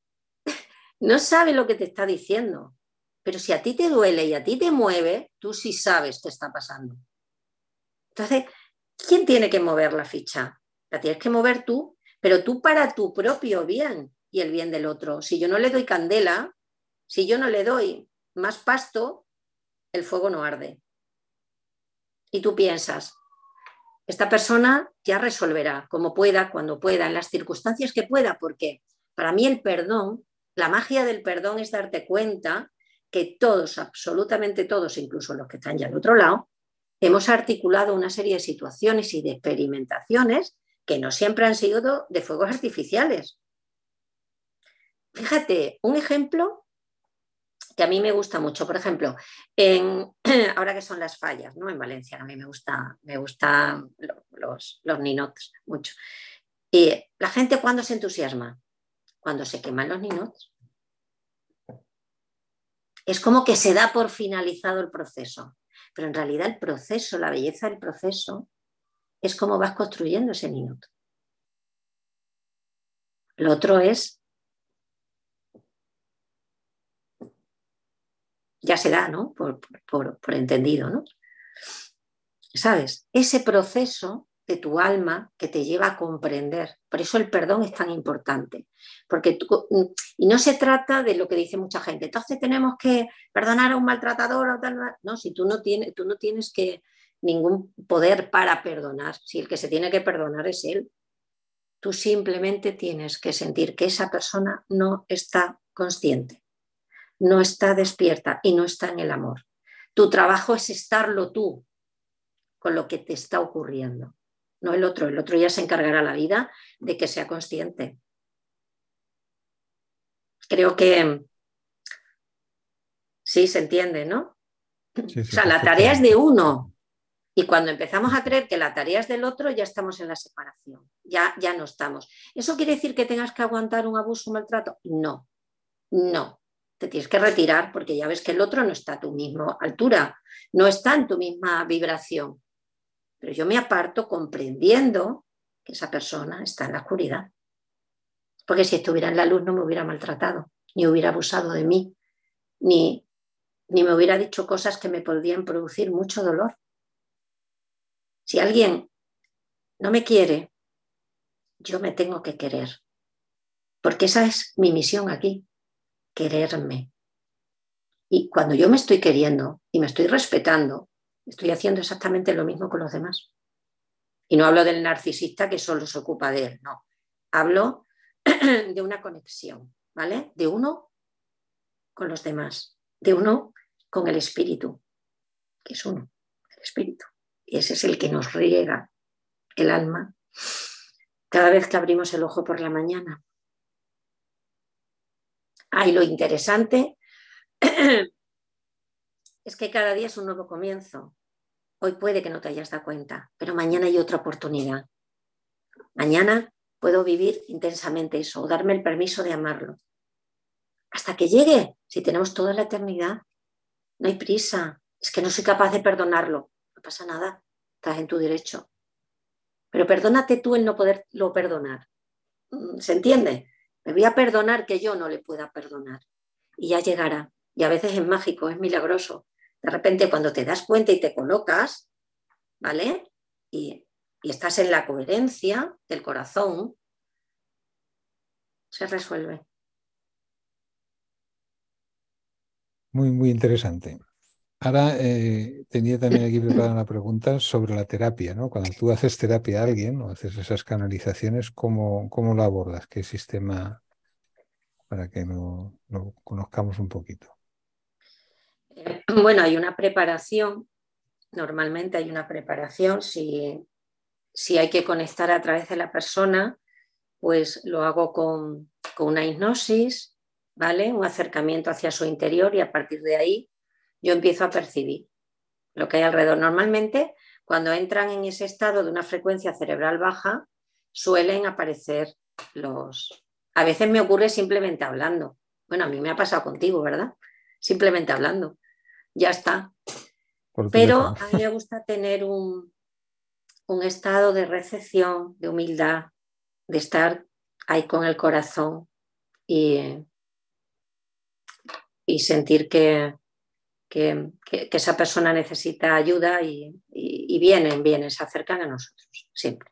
no sabe lo que te está diciendo, pero si a ti te duele y a ti te mueve, tú sí sabes qué está pasando. Entonces, ¿quién tiene que mover la ficha? La tienes que mover tú, pero tú para tu propio bien y el bien del otro. Si yo no le doy candela, si yo no le doy más pasto, el fuego no arde. Y tú piensas, esta persona ya resolverá como pueda, cuando pueda, en las circunstancias que pueda, porque para mí el perdón, la magia del perdón es darte cuenta que todos, absolutamente todos, incluso los que están ya al otro lado, hemos articulado una serie de situaciones y de experimentaciones que no siempre han sido de fuegos artificiales. Fíjate, un ejemplo que a mí me gusta mucho, por ejemplo, ahora que son las fallas, ¿no? En Valencia, a mí me gusta, me gustan los, los ninots mucho. Y la gente cuando se entusiasma, cuando se queman los ninots es como que se da por finalizado el proceso. Pero en realidad el proceso, la belleza del proceso, es cómo vas construyendo ese minuto. Lo otro es, ya se da, ¿no? Por, por entendido, ¿no? ¿Sabes? Ese proceso de tu alma que te lleva a comprender. Por eso el perdón es tan importante. Porque y no se trata de lo que dice mucha gente. Entonces tenemos que perdonar a un maltratador o tal. No, si tú no tienes, tú no tienes que ningún poder para perdonar. Si el que se tiene que perdonar es él. Tú simplemente tienes que sentir que esa persona no está consciente, no está despierta y no está en el amor. Tu trabajo es estarlo tú con lo que te está ocurriendo no el otro. El otro ya se encargará la vida de que sea consciente. Creo que sí se entiende, ¿no? o sea, la tarea es de uno. Y cuando empezamos a creer que la tarea es del otro, ya estamos en la separación, ya, ya no estamos. ¿Eso quiere decir que tengas que aguantar un abuso, un maltrato? No, no. te tienes que retirar porque ya ves que el otro no está a tu misma altura, no está en tu misma vibración. Pero yo me aparto comprendiendo que esa persona está en la oscuridad. Porque si estuviera en la luz no me hubiera maltratado, ni hubiera abusado de mí, ni, ni me hubiera dicho cosas que me podrían producir mucho dolor. Si alguien no me quiere, yo me tengo que querer. Porque esa es mi misión aquí, quererme. Y cuando yo me estoy queriendo y me estoy respetando, estoy haciendo exactamente lo mismo con los demás. Y no hablo del narcisista que solo se ocupa de él, no. Hablo de una conexión, ¿vale? De uno con los demás, de uno con el espíritu, que es uno, el espíritu. Y ese es el que nos riega el alma cada vez que abrimos el ojo por la mañana. Ah, lo interesante es que cada día es un nuevo comienzo. Hoy puede que no te hayas dado cuenta, pero mañana hay otra oportunidad. Mañana puedo vivir intensamente eso o darme el permiso de amarlo. Hasta que llegue, si tenemos toda la eternidad, no hay prisa. Es que no soy capaz de perdonarlo. No pasa nada, estás en tu derecho. Pero perdónate tú el no poderlo perdonar. Mm, ¿Se entiende? Me voy a perdonar que yo no le pueda perdonar. Y ya llegará. Y a veces es mágico, es milagroso. De repente cuando te das cuenta y te colocas, ¿vale? Y, y estás en la coherencia del corazón, se resuelve. Muy, muy interesante. Ahora eh, tenía también aquí preparada una pregunta sobre la terapia, ¿no? Cuando tú haces terapia a alguien o haces esas canalizaciones, ¿cómo, cómo lo abordas? ¿Qué sistema para que lo, conozcamos un poquito? Bueno, hay una preparación, normalmente hay una preparación, si, si hay que conectar a través de la persona, pues lo hago con, con una hipnosis, ¿vale? Un acercamiento hacia su interior y a partir de ahí yo empiezo a percibir lo que hay alrededor. Normalmente, cuando entran en ese estado de una frecuencia cerebral baja, suelen aparecer los... A veces me ocurre simplemente hablando. Bueno, a mí me ha pasado contigo, ¿verdad? Simplemente hablando. Ya está. Pero a mí me gusta tener un, un estado de recepción, de humildad, de estar ahí con el corazón y, y sentir que, que, esa persona necesita ayuda y, vienen, vienen, se acercan a nosotros, siempre.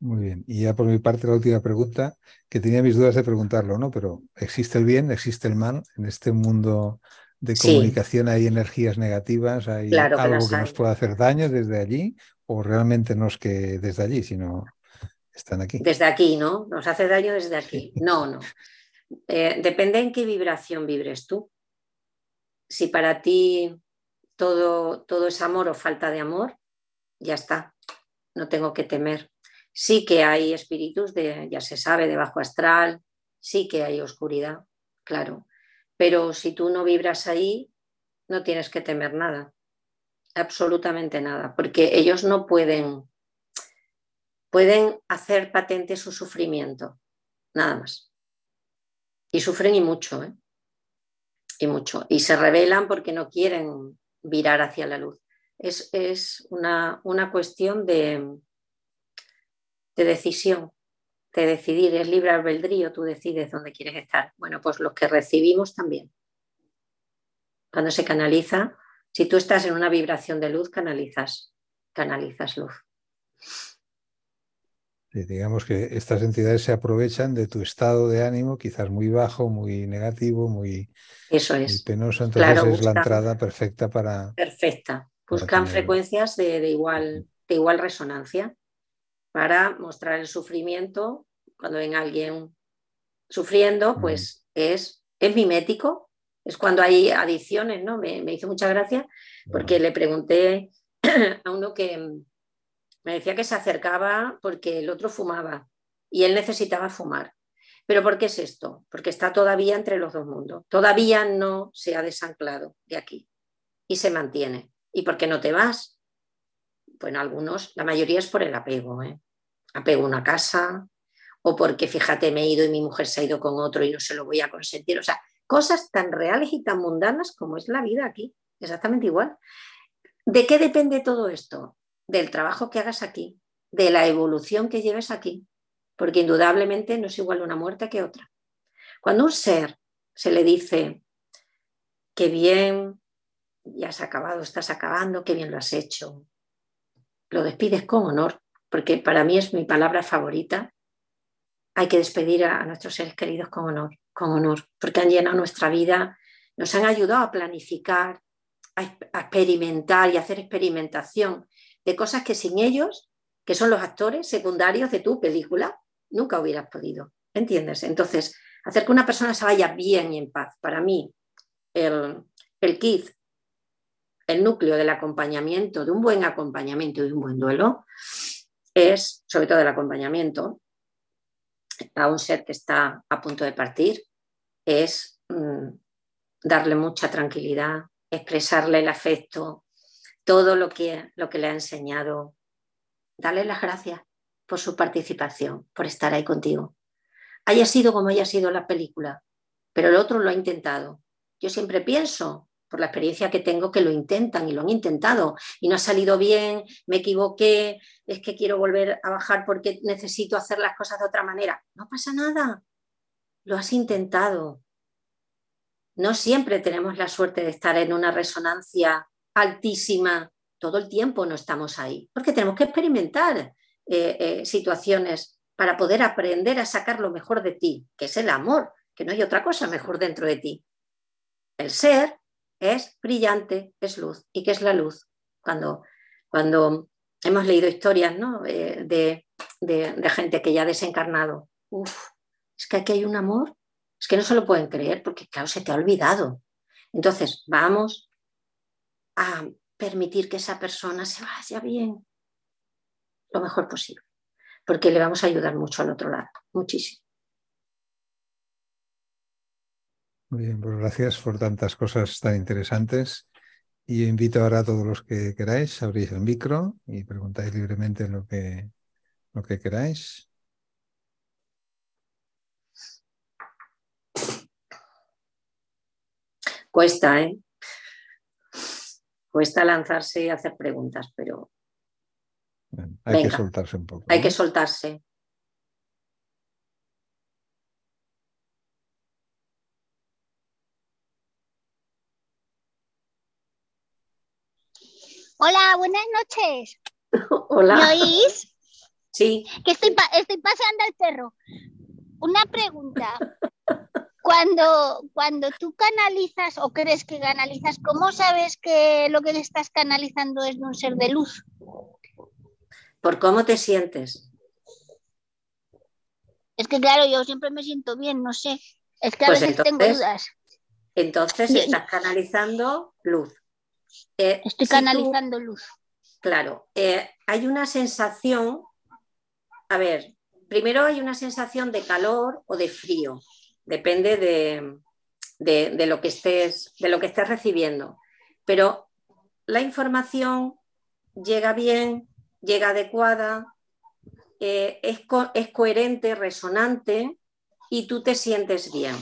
Muy bien. Y ya por mi parte la última pregunta, que tenía mis dudas de preguntarlo, ¿no? Pero ¿existe el bien, existe el mal en este mundo de comunicación? ¿Hay energías negativas? ¿Hay algo que, nos pueda hacer daño desde allí? ¿O realmente no es que desde allí, sino están aquí? Desde aquí, ¿no? Nos hace daño desde aquí. No, no. Eh, depende en qué vibración vibres tú si para ti todo, todo es amor o falta de amor, ya está, no tengo que temer. Sí que hay espíritus de, ya se sabe, de bajo astral, sí que hay oscuridad, claro, pero si tú no vibras ahí, no tienes que temer nada, absolutamente nada, porque ellos no pueden, pueden hacer patente su sufrimiento, nada más. Y sufren y mucho, ¿eh? y mucho. Y se rebelan porque no quieren virar hacia la luz. Es, una, cuestión de, de decisión, de decidir. Es libre albedrío, tú decides dónde quieres estar. Bueno, pues los que recibimos también. Cuando se canaliza, si tú estás en una vibración de luz, canalizas, canalizas luz digamos que estas entidades se aprovechan de tu estado de ánimo, quizás muy bajo, muy negativo, muy, Eso es. penoso. Entonces es la entrada perfecta para. Perfecta. Buscan frecuencias de, igual, de igual resonancia para mostrar el sufrimiento. Cuando ven a alguien sufriendo, pues es, es mimético. Es cuando hay adiciones, ¿no? Me, hizo mucha gracia porque le pregunté a uno que, me decía que se acercaba porque el otro fumaba y él necesitaba fumar. ¿Pero por qué es esto? Porque está todavía entre los dos mundos. Todavía no se ha desanclado de aquí y se mantiene. ¿Y por qué no te vas? Bueno, algunos, la mayoría es por el apego. ¿eh? Apego a una casa, o porque fíjate me he ido y mi mujer se ha ido con otro y no se lo voy a consentir. O sea, cosas tan reales y tan mundanas como es la vida aquí, exactamente igual. ¿De qué depende todo esto? Del trabajo que hagas aquí, de la evolución que lleves aquí, porque indudablemente no es igual una muerte que otra. Cuando un ser se le dice que bien, ya has acabado, estás acabando, qué bien lo has hecho, lo despides con honor, porque para mí es mi palabra favorita. Hay que despedir a, nuestros seres queridos con honor, con honor, porque han llenado nuestra vida, nos han ayudado a planificar, a, experimentar y hacer experimentación de cosas que sin ellos, que son los actores secundarios de tu película, nunca hubieras podido. ¿Entiendes? Entonces, hacer que una persona se vaya bien y en paz, para mí, el, el kit el núcleo del acompañamiento, de un buen acompañamiento y un buen duelo, es, sobre todo el acompañamiento a un ser que está a punto de partir, es mm, darle mucha tranquilidad, expresarle el afecto, todo lo que, lo que le ha enseñado, darle las gracias por su participación, por estar ahí contigo. Haya sido como haya sido la película, pero el otro lo ha intentado. Yo siempre pienso por la experiencia que tengo, que lo intentan y lo han intentado y no ha salido bien, me equivoqué, es que quiero volver a bajar porque necesito hacer las cosas de otra manera. No pasa nada, lo has intentado. No siempre tenemos la suerte de estar en una resonancia altísima, todo el tiempo no estamos ahí, porque tenemos que experimentar eh, eh, situaciones para poder aprender a sacar lo mejor de ti, que es el amor, que no hay otra cosa mejor dentro de ti. El ser es brillante, es luz. ¿Y qué es la luz? Cuando, cuando hemos leído historias eh, de, gente que ya ha desencarnado, es que aquí hay un amor, es que no se lo pueden creer porque, claro, se te ha olvidado. Entonces, vamos a permitir que esa persona se vaya bien lo mejor posible, porque le vamos a ayudar mucho al otro lado, muchísimo. Muy bien, pues gracias por tantas cosas tan interesantes. Y invito ahora a todos los que queráis, abrís el micro y preguntáis libremente lo que, lo que queráis. Cuesta, ¿eh? Cuesta lanzarse y hacer preguntas, pero... hay que soltarse un poco. Hay que soltarse. Hola, buenas noches. Hola. ¿Me oís? Sí. Que estoy, estoy paseando al perro. Una pregunta. Cuando, cuando tú canalizas o crees que canalizas, ¿cómo sabes que lo que estás canalizando es de un ser de luz? Por cómo te sientes. Es que claro, yo siempre me siento bien, no sé. Es que a pues veces tengo dudas. Entonces estás canalizando luz. Eh, Estoy canalizando luz. Claro, eh, hay una sensación, a ver, primero hay una sensación de calor o de frío, depende de, lo, que estés, de lo que estés recibiendo, pero la información llega bien, llega adecuada, eh, es, es coherente, resonante y tú te sientes bien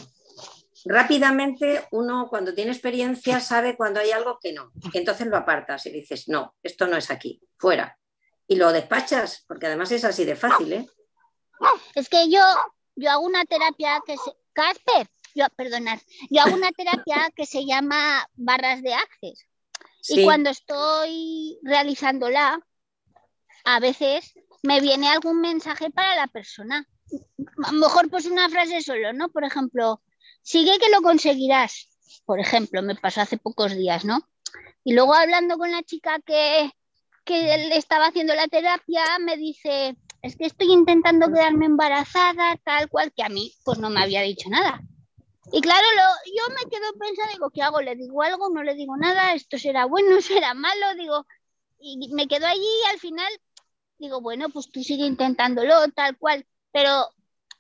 rápidamente uno cuando tiene experiencia sabe cuando hay algo que no. entonces lo apartas y dices, no, esto no es aquí, fuera. Y lo despachas, porque además es así de fácil, ¿eh? Es que yo, yo hago una terapia que se... Casper, yo, perdonad, yo hago una terapia que se llama barras de access. Y cuando estoy realizándola, a veces me viene algún mensaje para la persona. A lo mejor pues una frase solo, ¿no? Por ejemplo, sigue que lo conseguirás. Por ejemplo, me pasó hace pocos días, ¿no? Y luego hablando con la chica que, que estaba haciendo la terapia, me dice, es que estoy intentando quedarme embarazada, tal cual, que a mí pues no me había dicho nada. Y claro, lo, yo me quedo pensando, digo, ¿qué hago? ¿Le digo algo? ¿No le digo nada? ¿Esto será bueno? ¿Será malo? Digo, y me quedo allí y al final digo, bueno, pues tú sigue intentándolo, tal cual. Pero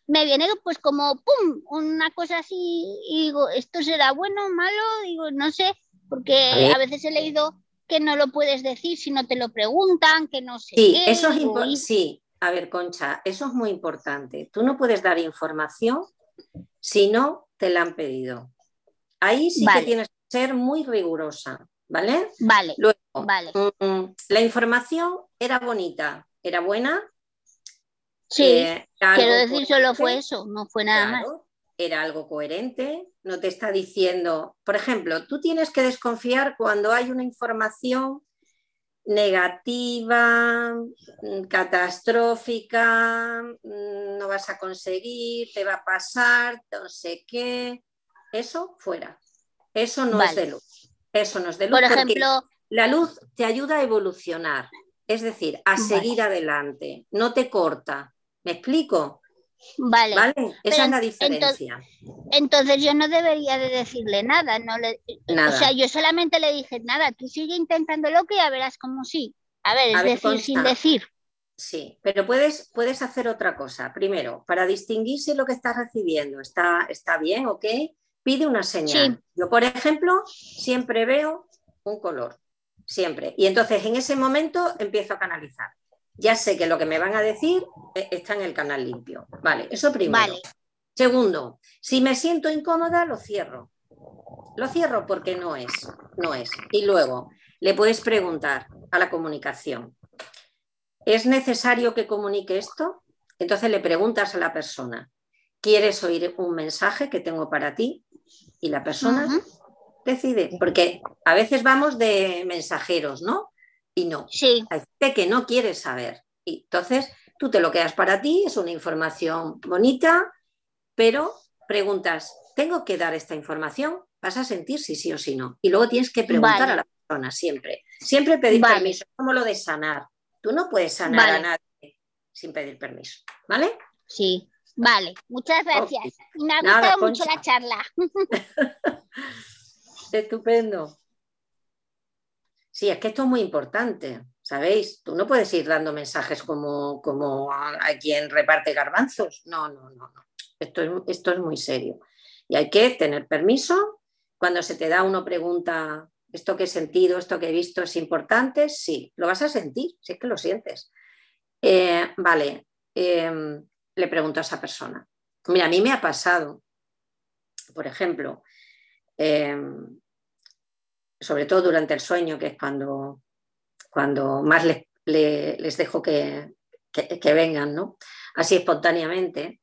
me viene pues como pum, una cosa así y digo, ¿esto será bueno o malo? Digo, no sé, porque a, veces he leído que no lo puedes decir si no te lo preguntan, que no sé. Sí, eso es sí. a ver, Concha, eso es muy importante. Tú no puedes dar información si no te la han pedido. Ahí sí que tienes que ser muy rigurosa, ¿vale? Vale. Luego, vale. Mm, la información era bonita, era buena. Sí, eh, quiero decir, solo fue eso, no fue nada más. Era algo coherente, no te está diciendo, por ejemplo, tú tienes que desconfiar cuando hay una información negativa, mm, catastrófica, mm, no vas a conseguir, te va a pasar, no sé qué. Eso fuera. Eso no es de luz. Eso no es de luz. Por ejemplo, la luz te ayuda a evolucionar, es decir, a seguir adelante, no te corta. ¿Me explico? Vale. Esa es la diferencia. Entonces, yo no debería de decirle nada, no le, O sea, yo solamente le dije, nada, tú sigue intentándolo que ya verás como sí. A ver, es decir, sin decir. Sí, pero puedes, puedes hacer otra cosa. Primero, para distinguir si lo que estás recibiendo está, está bien, ok, pide una señal. Yo, por ejemplo, siempre veo un color, siempre. Y entonces en ese momento empiezo a canalizar ya sé que lo que me van a decir eh, está en el canal limpio. Vale, eso primero. Segundo, si me siento incómoda, lo cierro. Lo cierro porque no es, no es. Y luego, le puedes preguntar a la comunicación, ¿es necesario que comunique esto? Entonces le preguntas a la persona, ¿quieres oír un mensaje que tengo para ti? Y la persona decide, porque a veces vamos de mensajeros, ¿no? Y no. Sí. Hay gente que no quiere saber. Y entonces tú te lo quedas para ti, es una información bonita, pero preguntas, ¿tengo que dar esta información? Vas a sentir si sí o si no. Y luego tienes que preguntar a la persona siempre. Siempre pedir permiso, como lo de sanar. Tú no puedes sanar a nadie sin pedir permiso, ¿vale? Sí, vale. Muchas gracias. Me ha gustado mucho la charla. Estupendo. Sí, es que esto es muy importante, ¿sabéis? Tú no puedes ir dando mensajes como, como a, quien reparte garbanzos. No, no, no, no. Esto es, esto es muy serio. Y hay que tener permiso. Cuando se te da uno pregunta, ¿esto que he sentido, esto que he visto es importante? Sí, lo vas a sentir, si es que lo sientes. Eh, vale, em, le pregunto a esa persona. Mira, a mí me ha pasado, por ejemplo, em, sobre todo durante el sueño, que es cuando, cuando más les, les dejo que, que, vengan, ¿no? Así espontáneamente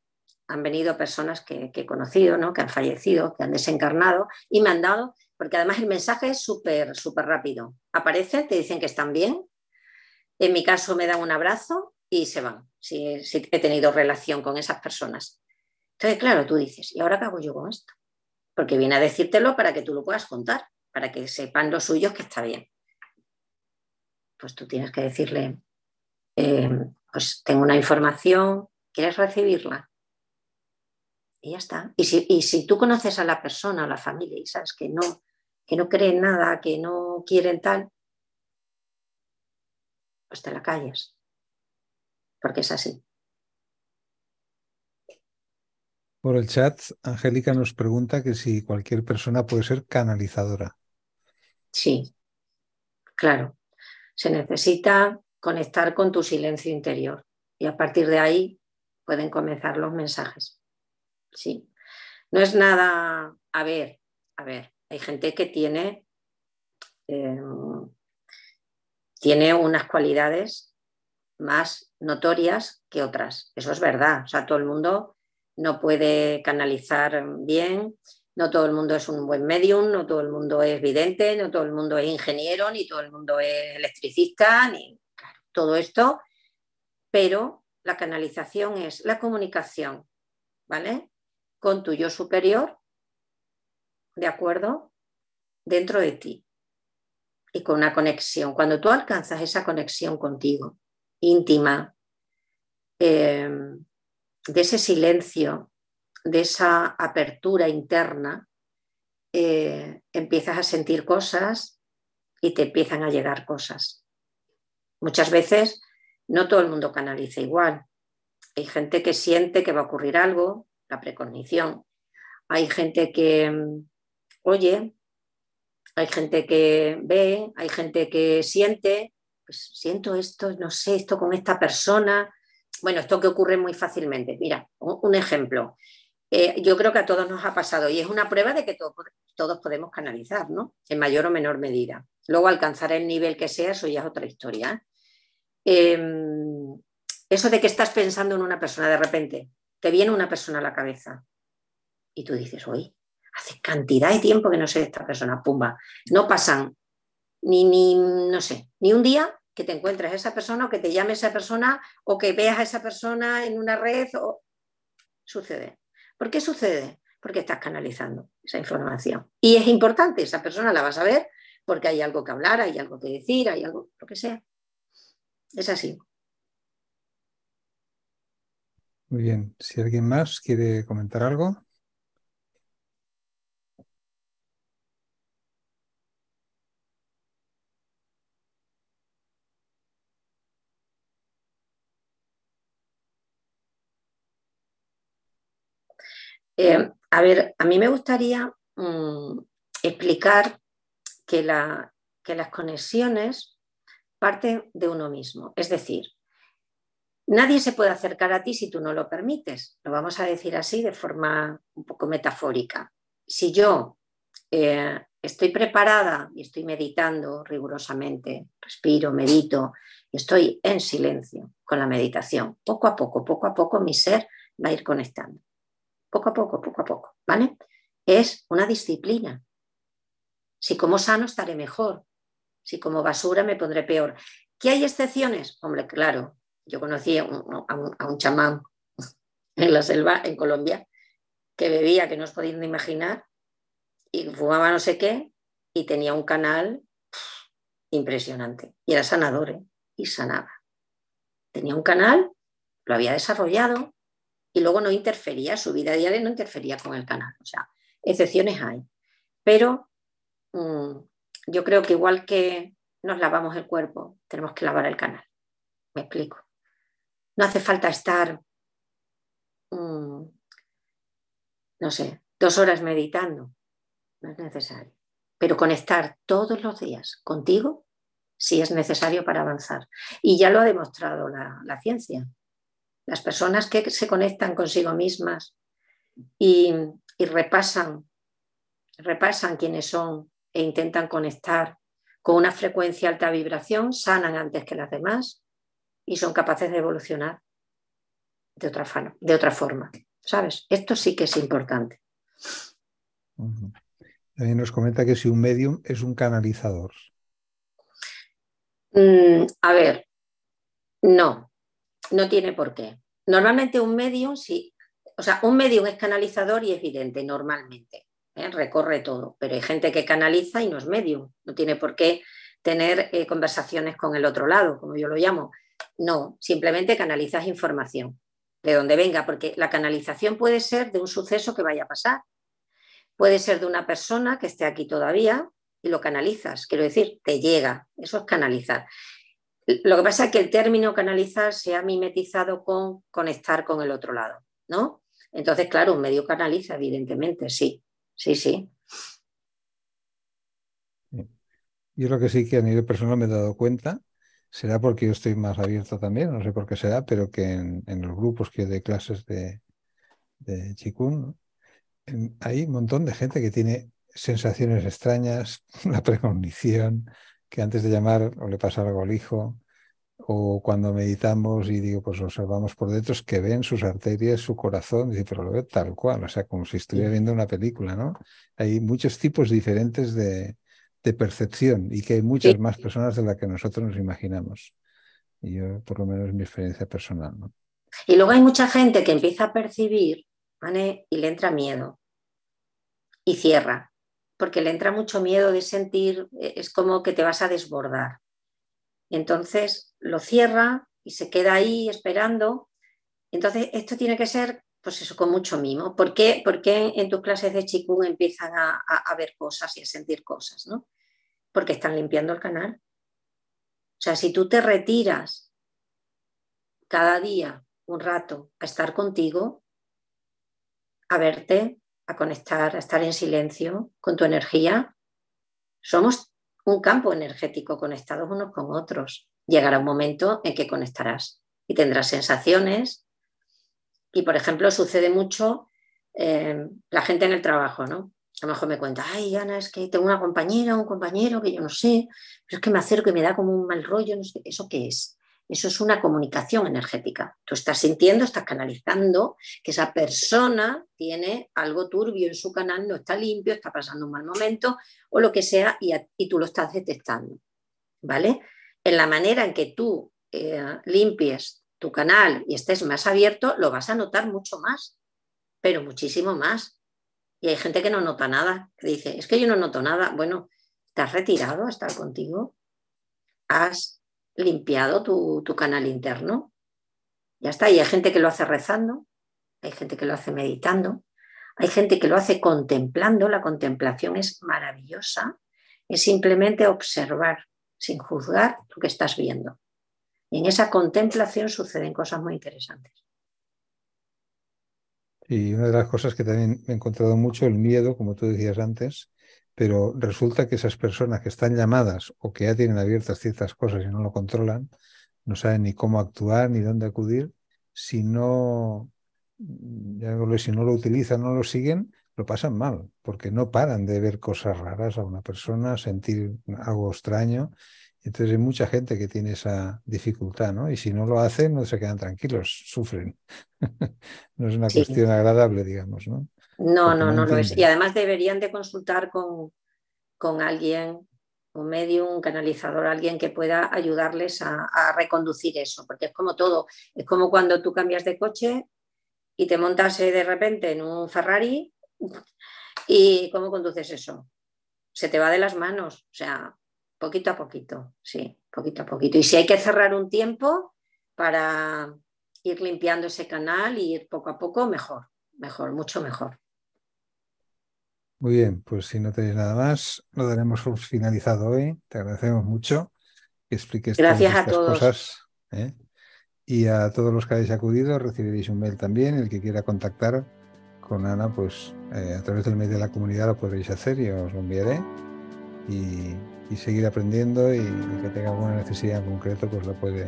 han venido personas que, he conocido, ¿no? que han fallecido, que han desencarnado y me han dado, porque además el mensaje es súper, súper rápido. Aparecen, te dicen que están bien, en mi caso me dan un abrazo y se van, si, si he tenido relación con esas personas. Entonces, claro, tú dices, ¿y ahora qué hago yo con esto? Porque viene a decírtelo para que tú lo puedas contar para que sepan los suyos que está bien. Pues tú tienes que decirle, eh, pues tengo una información, ¿quieres recibirla? Y ya está. Y si, tú conoces a la persona, a la familia, y sabes que no, que no creen nada, que no quieren tal, pues te la calles. Porque es así. Por el chat, Angélica nos pregunta que si cualquier persona puede ser canalizadora. Sí, claro. Se necesita conectar con tu silencio interior y a partir de ahí pueden comenzar los mensajes. Sí. No es nada, a ver, a ver, hay gente que tiene, em, tiene unas cualidades más notorias que otras. Eso es verdad. O sea, todo el mundo no puede canalizar bien no todo el mundo es un buen medium, no todo el mundo es vidente, no todo el mundo es ingeniero, ni todo el mundo es electricista, ni todo esto, pero la canalización es la comunicación, ¿vale? Con tu yo superior, ¿de acuerdo? Dentro de ti y con una conexión. Cuando tú alcanzas esa conexión contigo, íntima, eh, de ese silencio de esa apertura interna, eh, empiezas a sentir cosas y te empiezan a llegar cosas. Muchas veces no todo el mundo canaliza igual. Hay gente que siente que va a ocurrir algo, la precognición. Hay gente que mm, oye, hay gente que ve, hay gente que siente, pues siento esto, no sé, esto con esta persona, bueno, esto que ocurre muy fácilmente. Mira, un ejemplo. Eh, yo creo que a todos nos ha pasado y es una prueba de que todos podemos canalizar, ¿no? En mayor o menor medida. Luego alcanzar el nivel que sea, eso ya es otra historia. Em, eso de que estás pensando en una persona de repente, te viene una persona a la cabeza y tú dices, oye, hace cantidad de tiempo que no sé de esta persona, pumba. No pasan ni, ni, no sé, ni un día que te encuentres a esa persona o que te llame esa persona o que veas a esa persona en una red o... Sucede. ¿Por qué sucede? Porque estás canalizando esa información. Y es importante, esa persona la vas a ver porque hay algo que hablar, hay algo que decir, hay algo, lo que sea. Es así. Muy bien. Si alguien más quiere comentar algo. Eh, a ver, a mí me gustaría mm, explicar que, las conexiones parten de uno mismo. Es decir, nadie se puede acercar a ti si tú no lo permites. Lo vamos a decir así de forma un poco metafórica. Si yo eh, estoy preparada y estoy meditando rigurosamente, respiro, medito estoy en silencio con la meditación, poco a poco, poco a poco mi ser va a ir conectando poco a poco, poco a poco, ¿vale? Es una disciplina. Si como sano estaré mejor, si como basura me pondré peor. ¿Qué hay excepciones? Hombre, claro, yo conocí a un, chamán en la selva, en Colombia, que bebía, que no os podéis imaginar, y fumaba no sé qué, y tenía un canal impresionante. Y era sanador, ¿eh? y sanaba. Tenía un canal, lo había desarrollado, y luego no interfería, su vida diaria no interfería con el canal. O sea, excepciones hay. Pero mm, yo creo que igual que nos lavamos el cuerpo, tenemos que lavar el canal. Me explico. No hace falta estar, mm, no sé, dos horas meditando. No es necesario. Pero conectar todos los días contigo sí es necesario para avanzar. Y ya lo ha demostrado la ciencia. Las personas que se conectan consigo mismas y, repasan, repasan quiénes son e intentan conectar con una frecuencia alta vibración, sanan antes que las demás y son capaces de evolucionar de otra, de otra forma. ¿Sabes? Esto sí que es importante. También nos comenta que si un medium es un canalizador. Mm, a ver, no, no tiene por qué. Normalmente un medium, sí, o sea, un medium es canalizador y es evidente, normalmente, ¿eh? recorre todo, pero hay gente que canaliza y no es medium, no tiene por qué tener eh, conversaciones con el otro lado, como yo lo llamo. No, simplemente canalizas información de donde venga, porque la canalización puede ser de un suceso que vaya a pasar, puede ser de una persona que esté aquí todavía y lo canalizas, quiero decir, te llega, eso es canalizar. Lo que pasa es que el término canalizar se ha mimetizado con conectar con el otro lado, ¿no? Entonces, claro, un medio canaliza, evidentemente, sí, sí, sí. Yo creo que sí que a nivel personal me he dado cuenta, será porque yo estoy más abierto también, no sé por qué será, pero que en, los grupos que de clases de, de Chikun hay un montón de gente que tiene sensaciones extrañas, una precognición, que antes de llamar o le pasa algo al hijo, o cuando meditamos y digo, pues observamos por dentro, es que ven sus arterias, su corazón, y pero lo ve tal cual, o sea, como si estuviera viendo una película, ¿no? Hay muchos tipos diferentes de, percepción y que hay muchas más personas de las que nosotros nos imaginamos. Y yo, por lo menos, mi experiencia personal, ¿no? Y luego hay mucha gente que empieza a percibir, ¿vale? Y le entra miedo y cierra porque le entra mucho miedo de sentir, eh, es como que te vas a desbordar. Entonces lo cierra y se queda ahí esperando. Entonces esto tiene que ser, pues eso, con mucho mimo. ¿Por qué, en tus clases de Qigong empiezan a, ver cosas y a sentir cosas? ¿no? Porque están limpiando el canal. O sea, si tú te retiras cada día un rato a estar contigo, a verte, a conectar, a estar en silencio con tu energía. Somos un campo energético conectados unos con otros. Llegará un momento en que conectarás y tendrás sensaciones. Y, por ejemplo, sucede mucho eh, la gente en el trabajo, ¿no? A lo mejor me cuenta, ay, Ana, es que tengo una compañera, un compañero que yo no sé, pero es que me acerco y me da como un mal rollo, no sé, ¿eso qué es? Eso es una comunicación energética. Tú estás sintiendo, estás canalizando que esa persona tiene algo turbio en su canal, no está limpio, está pasando un mal momento o lo que sea y, tú lo estás detectando. ¿Vale? En la manera en que tú eh, limpies tu canal y estés más abierto, lo vas a notar mucho más, pero muchísimo más. Y hay gente que no nota nada, que dice, es que yo no noto nada. Bueno, ¿te has retirado a estar contigo? ¿Has limpiado tu, tu canal interno? Ya está. Y hay gente que lo hace rezando, hay gente que lo hace meditando, hay gente que lo hace contemplando. La contemplación es maravillosa. Es simplemente observar sin juzgar lo que estás viendo. Y en esa contemplación suceden cosas muy interesantes. Y una de las cosas que también he encontrado mucho, el miedo, como tú decías antes, pero resulta que esas personas que están llamadas o que ya tienen abiertas ciertas cosas y no lo controlan, no saben ni cómo actuar ni dónde acudir, si no, ya si no lo utilizan, no lo siguen, lo pasan mal, porque no paran de ver cosas raras a una persona, sentir algo extraño. Entonces hay mucha gente que tiene esa dificultad, ¿no? Y si no lo hacen, no se quedan tranquilos, sufren. no es una cuestión agradable, digamos, ¿no? No, no, no, lo es. Y además deberían de consultar con, con alguien, un medio, un canalizador, alguien que pueda ayudarles a, a, reconducir eso, porque es como todo, es como cuando tú cambias de coche y te montas eh, de repente en un Ferrari ¿Y cómo conduces eso? Se te va de las manos, o sea, poquito a poquito, sí, poquito a poquito. Y si hay que cerrar un tiempo para ir limpiando ese canal y ir poco a poco, mejor, mejor, mucho mejor. Muy bien, pues si no tenéis nada más, lo daremos por finalizado hoy. Te agradecemos mucho que expliques Gracias todas estas cosas. ¿eh? Y a todos los que habéis acudido, recibiréis un mail también, el que quiera contactar con Ana, pues eh, a través del mail de la comunidad lo podréis hacer y os lo enviaré. Y, seguir aprendiendo y el que tenga alguna necesidad en concreto, pues lo puede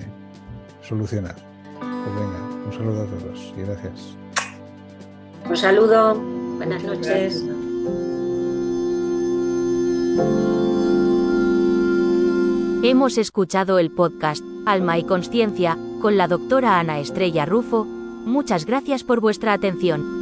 solucionar. Pues venga, un saludo a todos y gracias. Un saludo, buenas noches. Hemos escuchado el podcast Alma y Conciencia con la doctora Ana Estrella Rufo. Muchas gracias por vuestra atención.